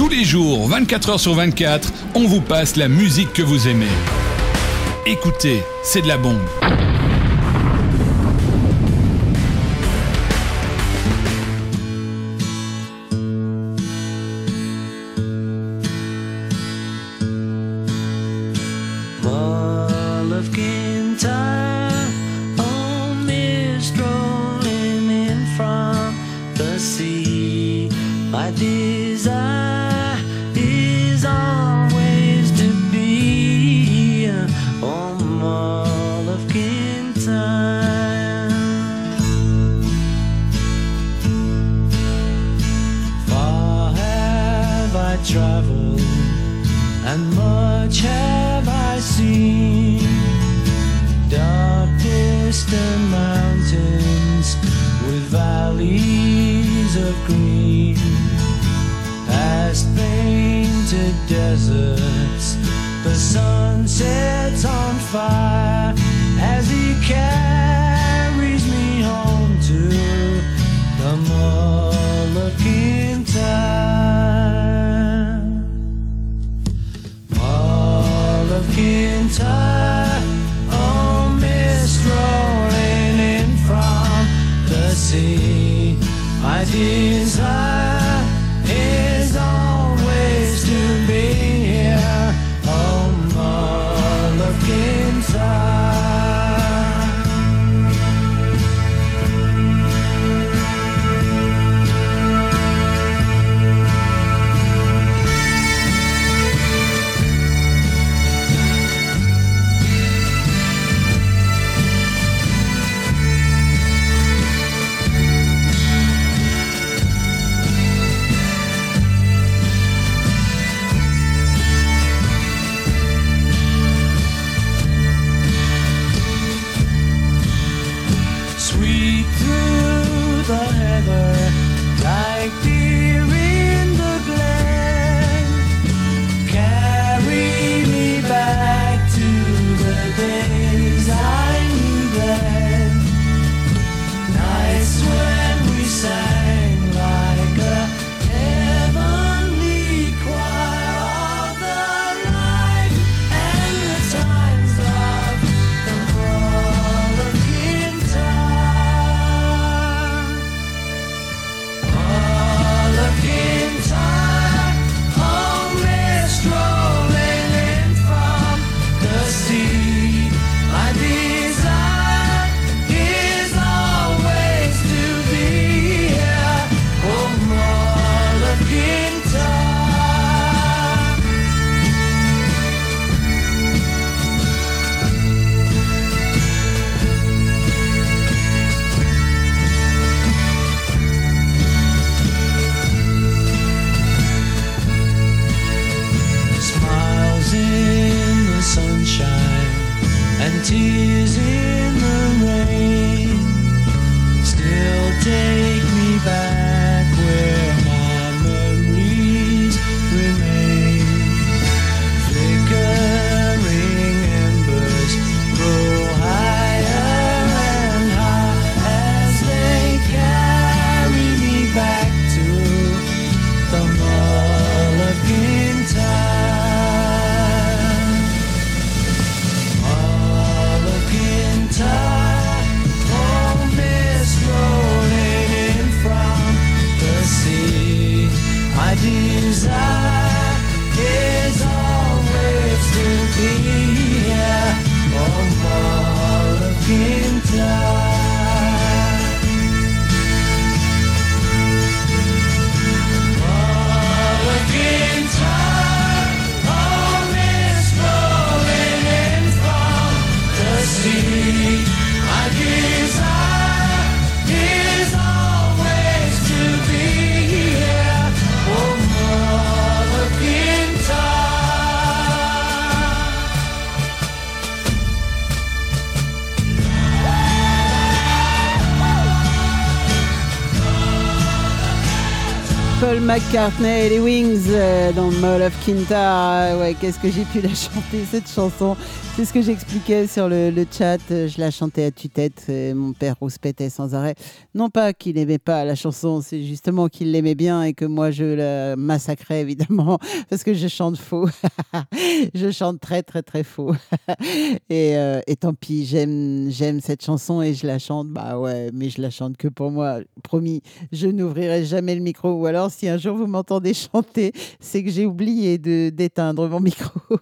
Tous les jours, 24 heures sur 24, on vous passe la musique que vous aimez. Écoutez, c'est de la bombe. McCartney et les Wings euh, dans Mall of Kintar. Ouais, qu'est-ce que j'ai pu la <laughs> chanter cette chanson? C'est ce que j'expliquais sur le, chat. Euh, Je la chantais à tue-tête. Mon père rouspétait sans arrêt. Non pas qu'il n'aimait pas la chanson, c'est justement qu'il l'aimait bien et que moi je la massacrais <laughs> évidemment parce que je chante faux. <laughs> je chante très très très faux. et, euh, et tant pis, j'aime j'aime cette chanson et je la chante. Bah ouais, mais je la chante que pour moi. Promis, je n'ouvrirai jamais le micro. Ou alors, si un jour vous m'entendez chanter, c'est que j'ai oublié de d'éteindre mon micro. <laughs>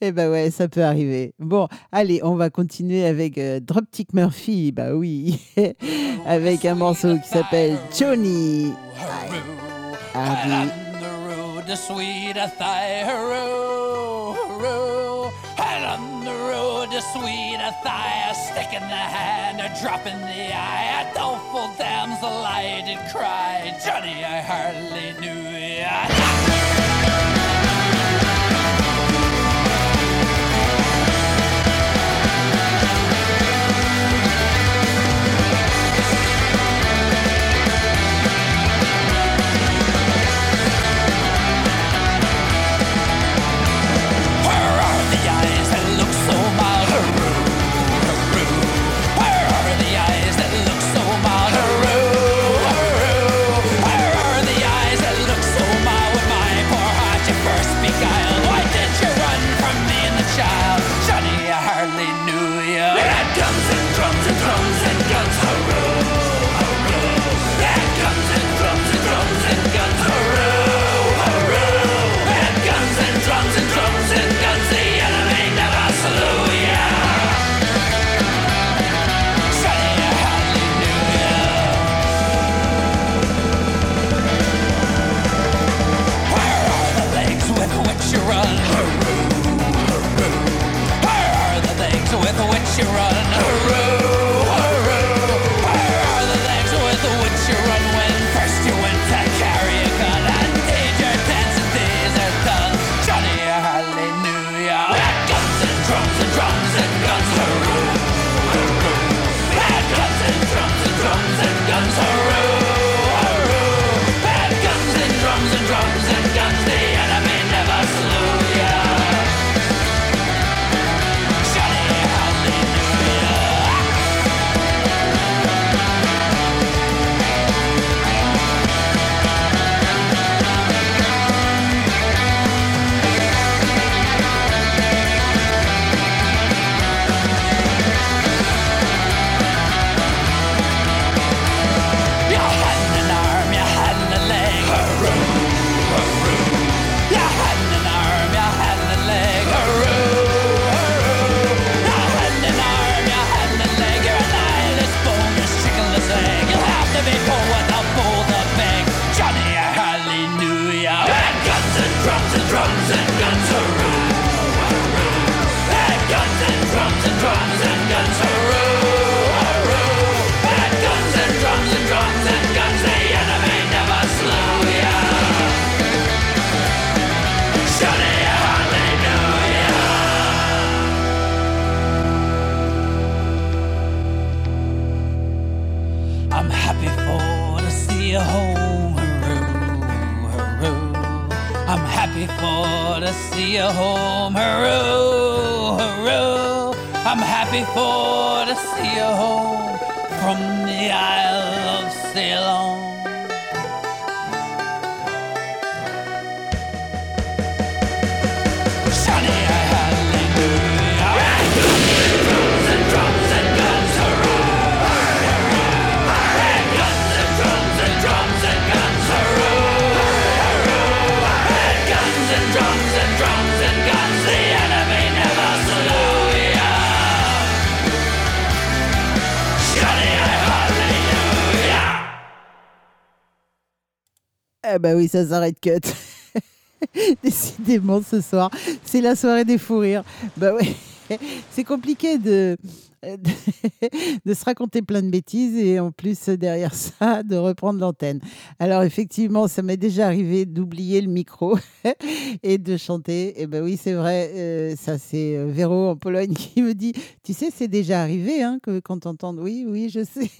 Eh ben ouais, ça peut arriver. Bon, allez, on va continuer avec euh, Dropkick Murphy. Bah oui, <laughs> avec un morceau qui s'appelle Johnny. To sweet a stick in the hand, a drop in the eye, a doleful damsel I did cry. Johnny, I hardly knew ya. Home, hurroo, hurroo. I'm happy for to see you home from the Isle of Ceylon. Eh ben oui, ça s'arrête cut. <laughs> Décidément, ce soir, c'est la soirée des fous rires. Bah ouais, <laughs> c'est compliqué de, de, <laughs> de se raconter plein de bêtises et en plus, derrière <laughs> ça, de reprendre l'antenne. Alors, effectivement, ça m'est déjà arrivé d'oublier le micro <laughs> et de chanter. Et ben oui, c'est vrai, euh, ça c'est euh, Véro en Pologne qui me dit Tu sais, c'est déjà arrivé hein, que quand t'entends. Oui, oui, je sais.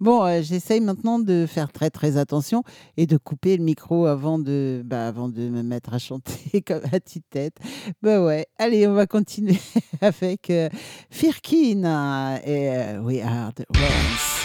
bon, euh, j'essaye maintenant de faire très très attention et de couper le micro avant de, bah, avant de me mettre à chanter comme à petite tête. Bah ouais, allez, on va continuer avec euh, Firkin euh, et euh, We Are the Ones.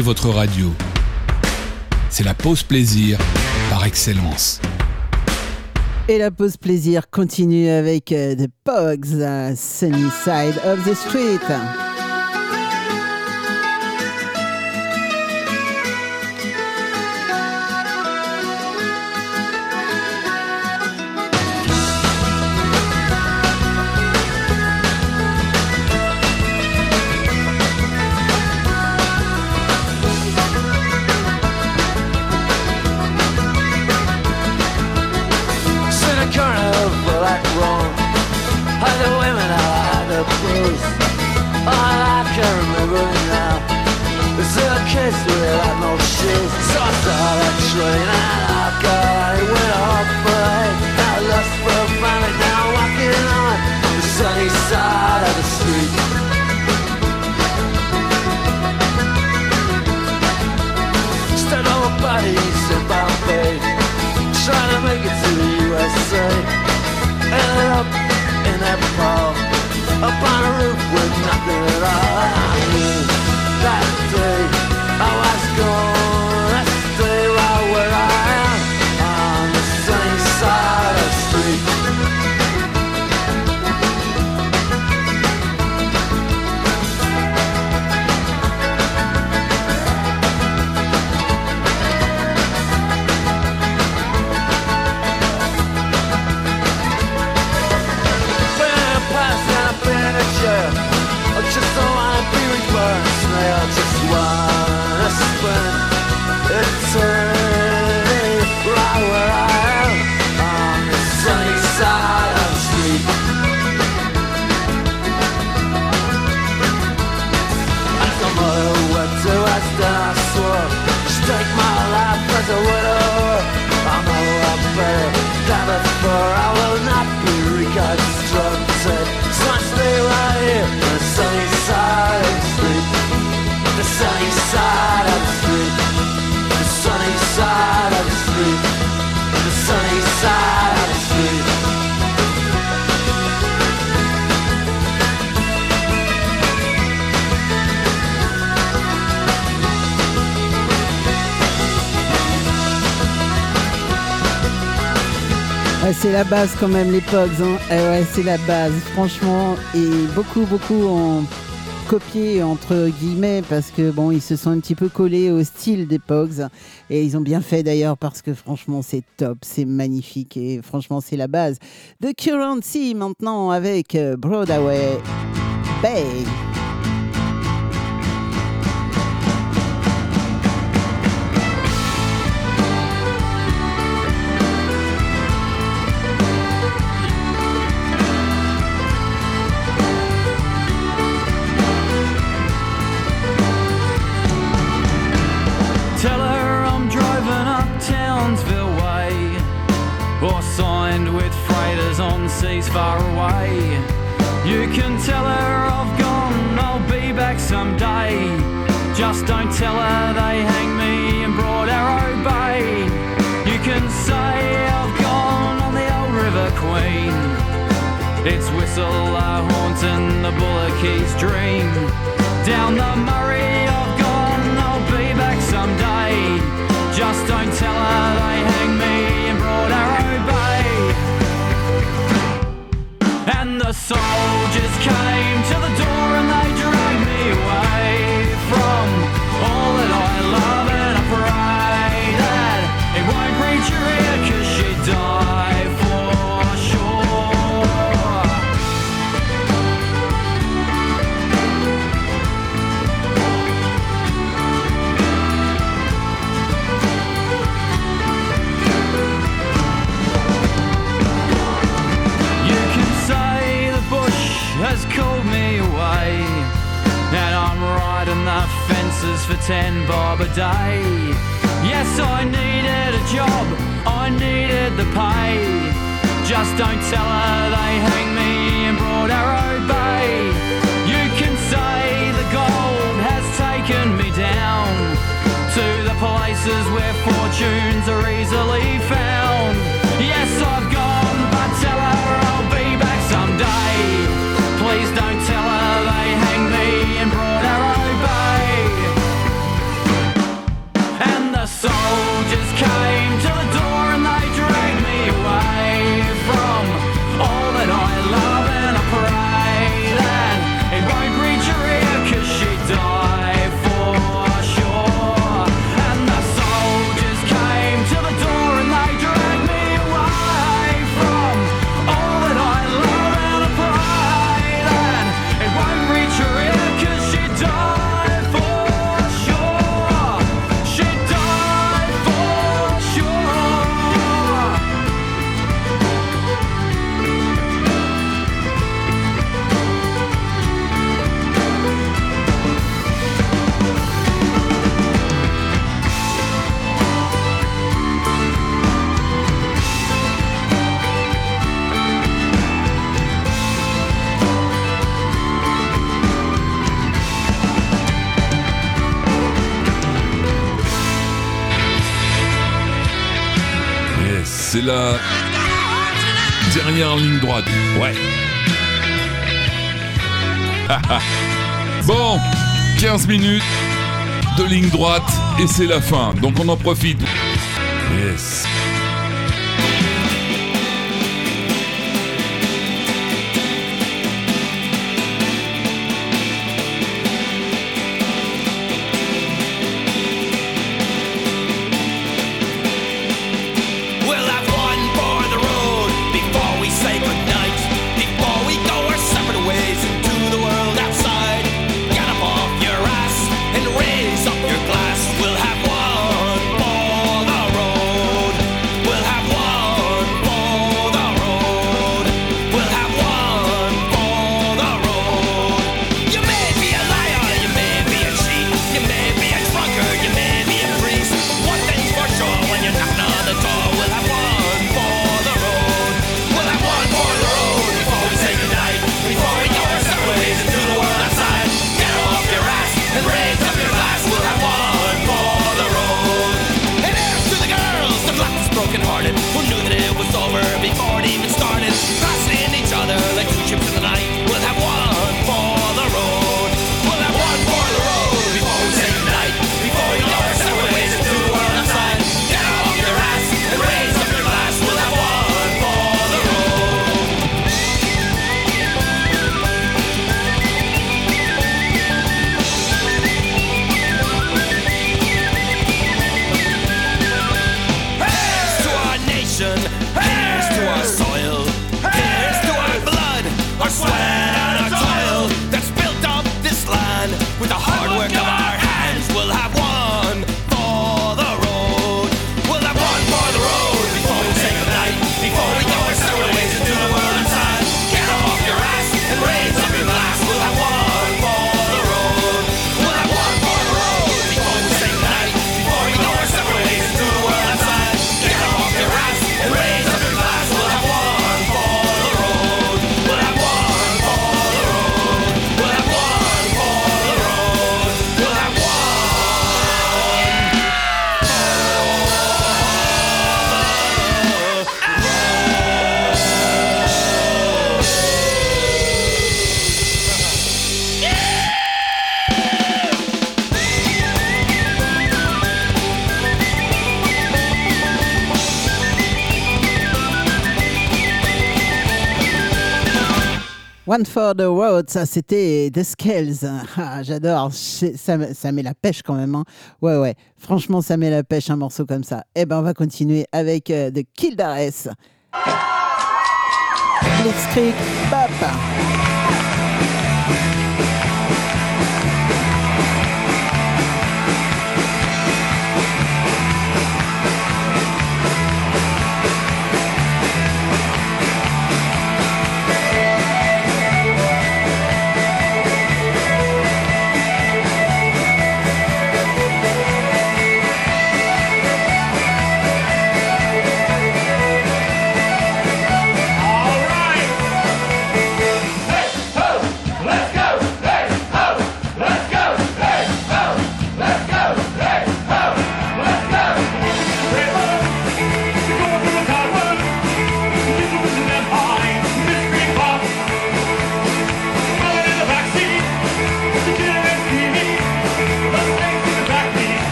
Votre radio. C'est la pause plaisir par excellence. Et la pause plaisir continue avec euh, The Pogs, euh, Sunny Side of the Street. C'est la base quand même les Pogs. hein. Eh ouais, c'est la base, franchement. Et beaucoup, beaucoup ont copié entre guillemets parce que bon, ils se sont un petit peu collés au style des Pogs. Et ils ont bien fait d'ailleurs parce que franchement, c'est top, c'est magnifique et franchement, c'est la base. The Currency maintenant avec euh, Broadway Bay. Far away. You can tell her I've gone, I'll be back someday. Just don't tell her they hang me in Broad Arrow Bay. You can say I've gone on the old River Queen. It's whistle Whistler haunting the Bullockys dream. Down the Murray I've gone, I'll be back someday. Just don't tell her they the soldiers came to the door and for ten bob a day. Yes, I needed a job, I needed the pay. Just don't tell her they hang me in Broad Arrow Bay. You can say the gold has taken me down To the places where fortunes are easily found la dernière ligne droite. Ouais. <laughs> bon, 15 minutes de ligne droite et c'est la fin. Donc on en profite. One for the Road, ça c'était The Scales. Ah, j'adore, ça, ça, met la pêche quand même. Hein. Ouais, ouais, franchement, ça met la pêche un morceau comme ça. Eh ben, on va continuer avec euh, The Kildares. Blitzkrieg, papa.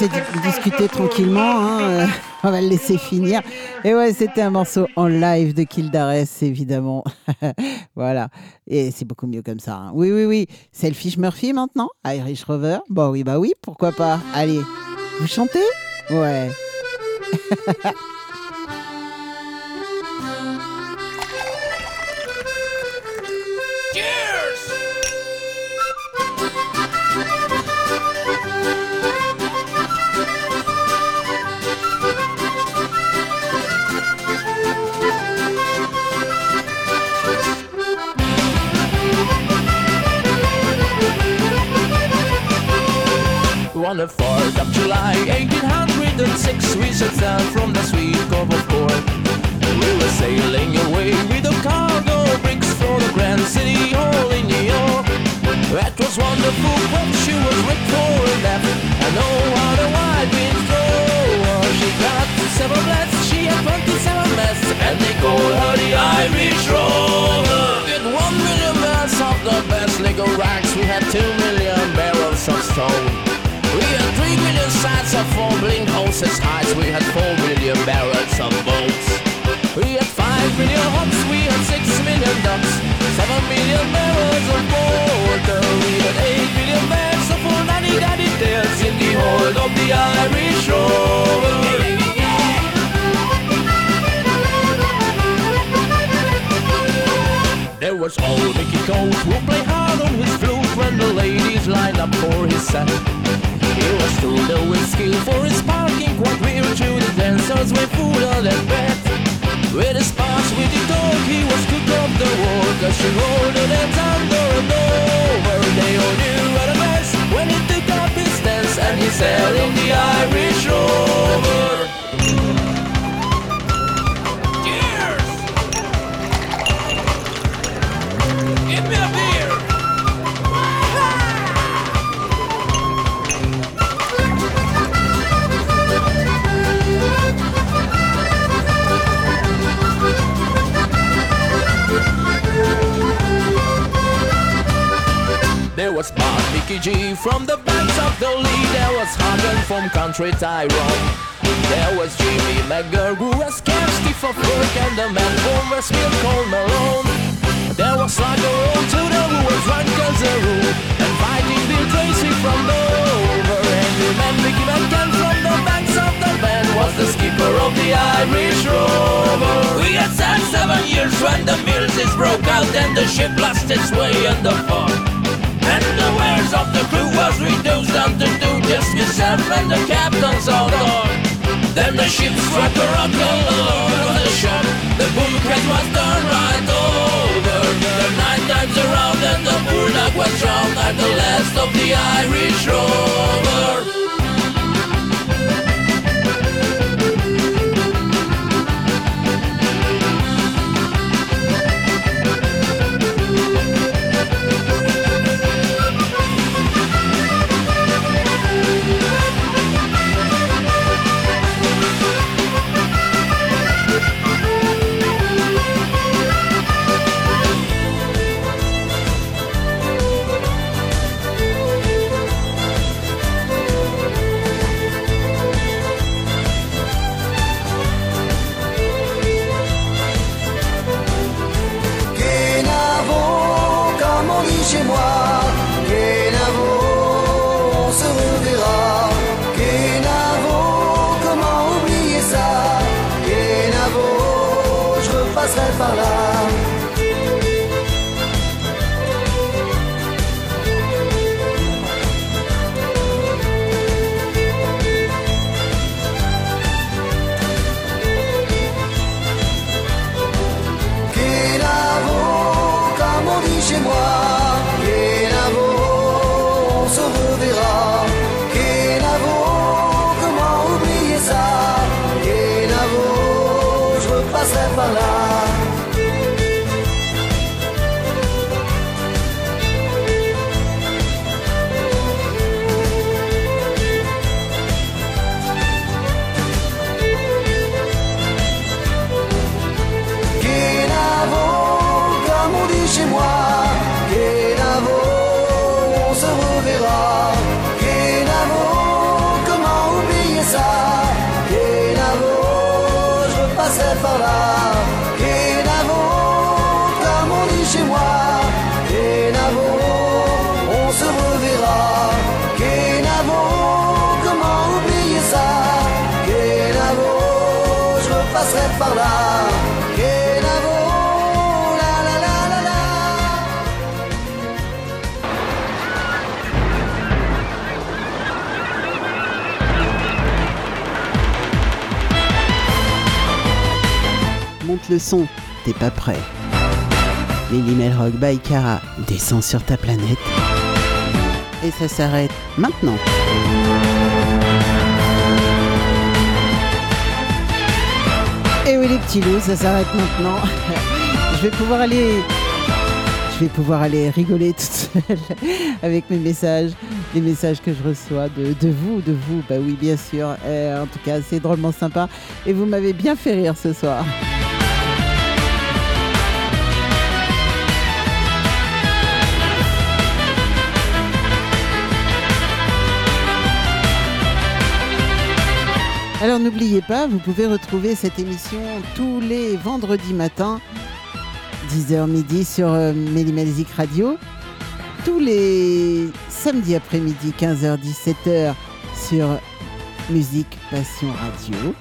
Laisser di- discuter tranquillement. hein, euh, on va le laisser finir. Et ouais, c'était un morceau en live de Kildares, évidemment. <laughs> voilà. Et c'est beaucoup mieux comme ça. hein. Oui, oui, oui. Selfish Murphy maintenant Irish Rover Bah oui, bah oui, pourquoi pas. Allez, vous chantez? Ouais. <laughs> the 4th of July. 1806 we set sail from the sweet Cove of Cork. We were sailing away with a cargo bricks for the Grand City Hall in New York. That was wonderful when she was ripped for a nap And oh how the wide wind blow oh, She got seven blasts, she had 27 masts And they called her the Irish Rover. With one million barrels of the best legal racks We had two million barrels of stone blink heights. We had four million barrels of boats. We had five million hops. We had six million ducks. Seven million barrels of water. We had eight million bags of full nanny daddy tails in the hold of the Irish Rover. There was old Mickey Colt who played hard on his flute when the ladies lined up for his set. He was too low in skill for his parking quite weird to the dancers with food on that bed. With his parts with the dog, he was cook of the war, cause she rolled the dance under and over. They all knew what a mess when he took up his stance and he sailed in the Irish Rover. From the banks of the Lee. There was Hagen from Country Tyrone. There was Jimmy McGurk who was stiff of work and the man from Westfield called Malone. There was Slugger Old Tudor who was drunk as a rule and fighting Bill Tracy from Dover. Henry Man Mickey from the banks of the band was the skipper of the Irish Rover. We had seven years when the Millses broke out and the ship lost its way in the fog. And the wares of the crew was reduced down to two, just myself and the captain's dog. Then the ship struck a rock along the shop. The bulkhead was turned right over. The nine times around and the bulldog was drowned at the last of the Irish rover. Le son, t'es pas prêt. Lily Melrock by Cara descend sur ta planète. Et ça s'arrête maintenant. Et oui les petits loups, ça s'arrête maintenant. <laughs> Je vais pouvoir aller. Je vais pouvoir aller rigoler toute seule <laughs> avec mes messages, les messages que je reçois de, de vous, de vous, bah oui bien sûr. Euh, en tout cas, c'est drôlement sympa. Et vous m'avez bien fait rire ce soir. Alors n'oubliez pas, vous pouvez retrouver cette émission tous les vendredis matins, 10h midi sur euh, Radio, tous les samedis après-midi, 15h-17h sur Musique Passion Radio,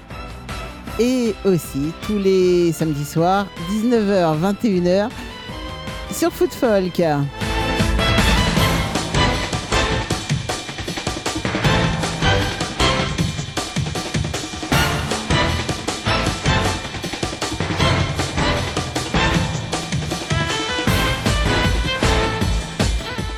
et aussi tous les samedis soirs, 19h-21h sur Foot Folk.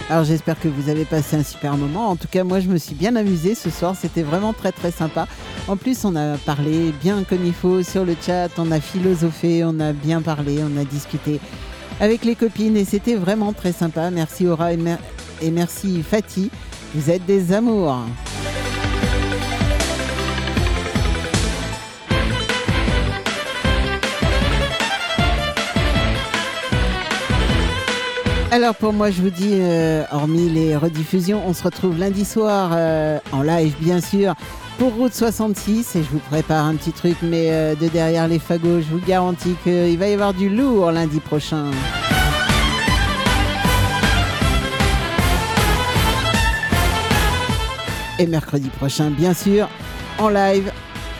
Alors j'espère que vous avez passé un super moment. En tout cas, moi je me suis bien amusée ce soir. C'était vraiment très très sympa. En plus, on a parlé bien comme il faut sur le chat. On a philosophé, on a bien parlé, on a discuté avec les copines et c'était vraiment très sympa. Merci Aura et, mer- et merci Fatih. Vous êtes des amours. Alors pour moi, je vous dis, euh, hormis les rediffusions, on se retrouve lundi soir euh, en live, bien sûr, pour Route 66. Et je vous prépare un petit truc, mais euh, de derrière les fagots, je vous garantis qu'il va y avoir du lourd lundi prochain. Et mercredi prochain, bien sûr, en live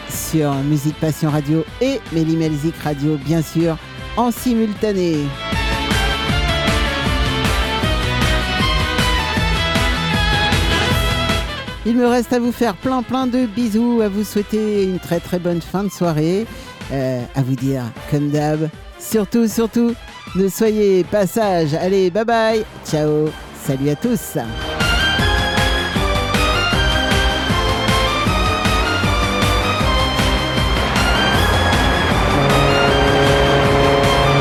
sur Musique Passion Radio et Mélimelzik Radio, bien sûr, en simultané. Il me reste à vous faire plein plein de bisous, à vous souhaiter une très très bonne fin de soirée, euh, à vous dire comme d'hab, surtout surtout, ne soyez pas sages. Allez, bye bye, ciao, salut à tous.